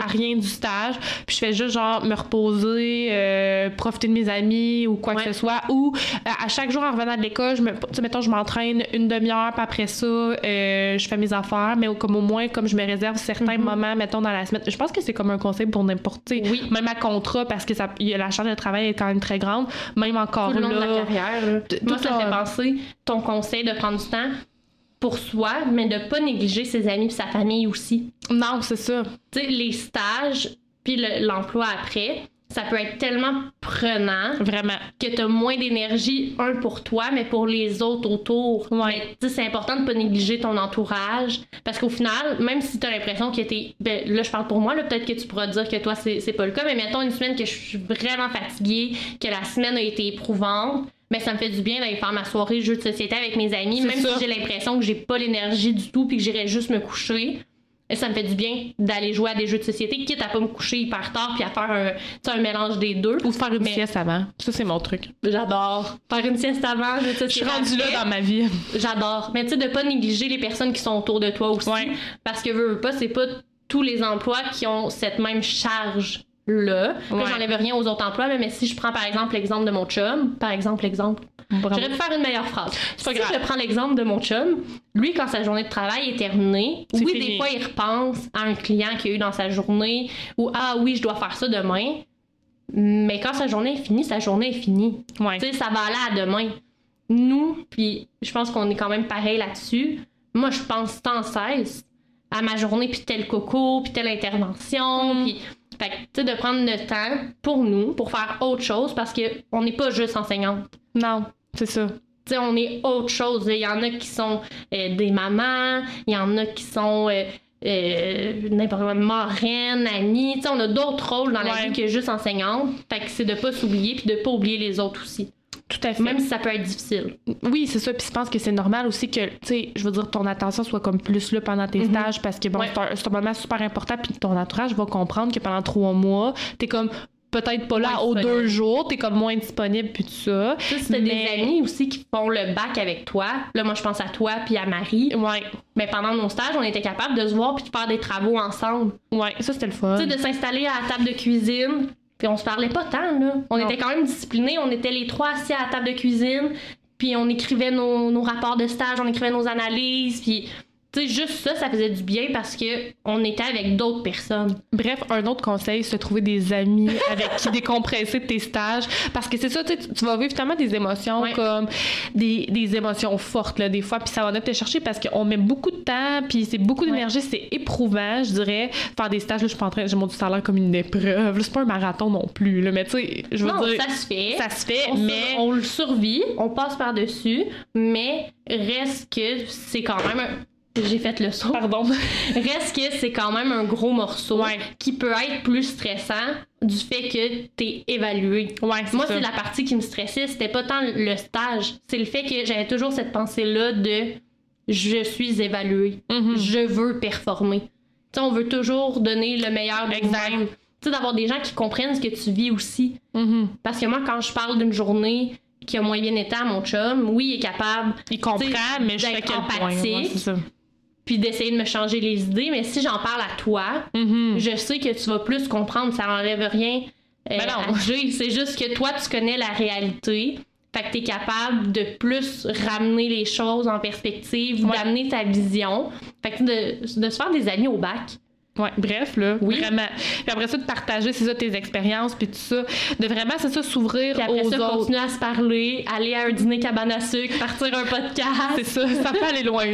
À rien du stage, puis je fais juste, genre, me reposer, euh, profiter de mes amis ou quoi Ouais. que ce soit. Ou euh, à chaque jour, en revenant de l'école, je me, mettons, je m'entraîne une demi-heure, puis après ça, euh, je fais mes affaires, mais comme au moins, comme je me réserve certains Mhm. moments, mettons, dans la semaine. Je pense que c'est comme un conseil pour n'importe, Oui. même à contrat, parce que ça, y a- la charge de travail est quand même très grande, même encore tout le long là. de la carrière. là. t- Moi, tout ça fait penser ton conseil de prendre du temps pour soi, mais de pas négliger ses amis et sa famille aussi. Non, c'est ça. Tu sais, les stages puis le- l'emploi après, ça peut être tellement prenant Vraiment. que tu as moins d'énergie, un pour toi, mais pour les autres autour. Ouais. Mais, tu sais, c'est important de pas négliger ton entourage parce qu'au final, même si tu as l'impression que t'es. Ben, là, je parle pour moi, peut-être que tu pourras dire que toi, c'est c'est pas le cas, mais mettons une semaine que je suis vraiment fatiguée, que la semaine a été éprouvante. Mais ça me fait du bien d'aller faire ma soirée jeu de société avec mes amis, même ça. si j'ai l'impression que j'ai pas l'énergie du tout puis que j'irais juste me coucher. Et ça me fait du bien d'aller jouer à des jeux de société, quitte à pas me coucher hyper tard puis à faire un, mélange des deux. Ou faire une Mais- sieste avant. Ça, c'est mon truc. J'adore. Faire une sieste avant, jeux de Je suis rendue là dans ma vie. J'adore. Mais tu sais, de pas négliger les personnes qui sont autour de toi aussi. Ouais. Parce que veux, veux pas, c'est pas tous les emplois qui ont cette même charge là. Ouais. J'enlève rien aux autres emplois, mais si je prends par exemple l'exemple de mon chum, par exemple, l'exemple, j'aurais pu faire une meilleure phrase. Pas si grave. je prends l'exemple de mon chum, lui, quand sa journée de travail est terminée, oui, fini. des fois, il repense à un client qu'il a eu dans sa journée ou ah oui, je dois faire ça demain. Mais quand sa journée est finie, sa journée est finie. Ouais. Tu sais, ça va aller à demain. Nous, puis je pense qu'on est quand même pareil là-dessus. Moi, je pense sans cesse à ma journée, puis tel coco, puis telle intervention, Mm. puis... Fait que, tu sais, de prendre le temps pour nous, pour faire autre chose, parce que on n'est pas juste enseignante. Non, c'est ça. Tu sais, on est autre chose. Il y en a qui sont euh, des mamans, il y en a qui sont euh, euh, n'importe quoi, marraines, amies. Tu sais, on a d'autres rôles dans la Ouais. vie que juste enseignante. Fait que c'est de pas s'oublier puis de pas oublier les autres aussi. Tout à fait. Même si ça peut être difficile. Oui, c'est ça. Puis je pense que c'est normal aussi que, tu sais, je veux dire, ton attention soit comme plus là pendant tes Mhm. stages parce que, bon, Ouais. c'est un, moment super important. Puis ton entourage va comprendre que pendant trois mois, t'es comme peut-être pas là aux deux jours, t'es comme moins disponible, puis tout ça. Tu sais, si t'as Mais- des amis aussi qui font le bac avec toi, là, moi, je pense à toi puis à Marie. Ouais, Mais pendant nos stages, on était capable de se voir puis de faire des travaux ensemble. ouais, ça c'était le fun. Tu sais, de s'installer à la table de cuisine. Puis on se parlait pas tant, là. On Non. était quand même disciplinés. On était les trois assis à la table de cuisine. Puis on écrivait nos, nos rapports de stage, on écrivait nos analyses. Puis, sais, juste ça, ça faisait du bien parce que on était avec d'autres personnes. Bref, un autre conseil, se trouver des amis avec qui décompresser tes stages. Parce que c'est ça, tu sais, tu vas vivre tellement des émotions Ouais. comme des, des émotions fortes, là, des fois, puis ça va venir te chercher parce qu'on met beaucoup de temps, puis c'est beaucoup d'énergie, c'est éprouvant, je dirais. Faire des stages, là, je suis pas en train, j'ai mon salaire comme une épreuve. là, C'est pas un marathon non plus, là, mais tu sais, je veux non, dire. ça se fait. ça se fait, on, mais. on le survit, on passe par-dessus, mais reste que c'est quand même un... J'ai fait le saut. Pardon. Reste que c'est quand même un gros morceau Ouais. qui peut être plus stressant du fait que t'es évalué. Ouais, Moi, c'est la partie qui me stressait, c'était pas tant le stage, c'est le fait que j'avais toujours cette pensée-là de je suis évaluée, Mhm. je veux performer. Tu sais, on veut toujours donner le meilleur de nous-mêmes. Tu sais, d'avoir des gens qui comprennent ce que tu vis aussi. Mhm. Parce que moi, quand je parle d'une journée qui a moins bien été à mon chum, oui, il est capable, Il comprend, mais jusqu'à d'être quel point. ouais. Puis d'essayer de me changer les idées, mais si j'en parle à toi, Mhm. je sais que tu vas plus comprendre, ça enlève rien euh, Ben non. C'est juste que toi, tu connais la réalité. Fait que t'es capable de plus ramener les choses en perspective, Ouais. d'amener ta vision. Fait que de, de se faire des amis au bac. Ouais, bref, là, Oui. vraiment. Puis après ça, de partager, c'est ça, tes expériences, puis tout ça. De vraiment, c'est ça, s'ouvrir Puis après aux ça, autres. continuer à se parler, aller à un dîner cabane à sucre, partir un podcast. C'est ça, ça peut aller loin.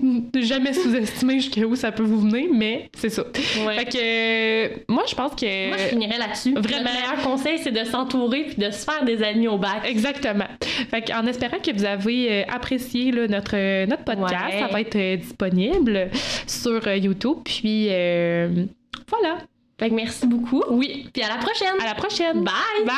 Jamais sous-estimer jusqu'à où ça peut vous venir, mais c'est ça. Ouais. Fait que euh, moi, je pense que. Moi, je finirais là-dessus. Vraiment. Le meilleur conseil, c'est de s'entourer puis de se faire des amis au bac. Exactement. Fait en espérant que vous avez euh, apprécié là, notre, euh, notre podcast, Ouais. ça va être disponible sur YouTube. Puis euh, voilà. Fait que merci beaucoup. Oui. Puis à la prochaine. À la prochaine. Bye! Bye.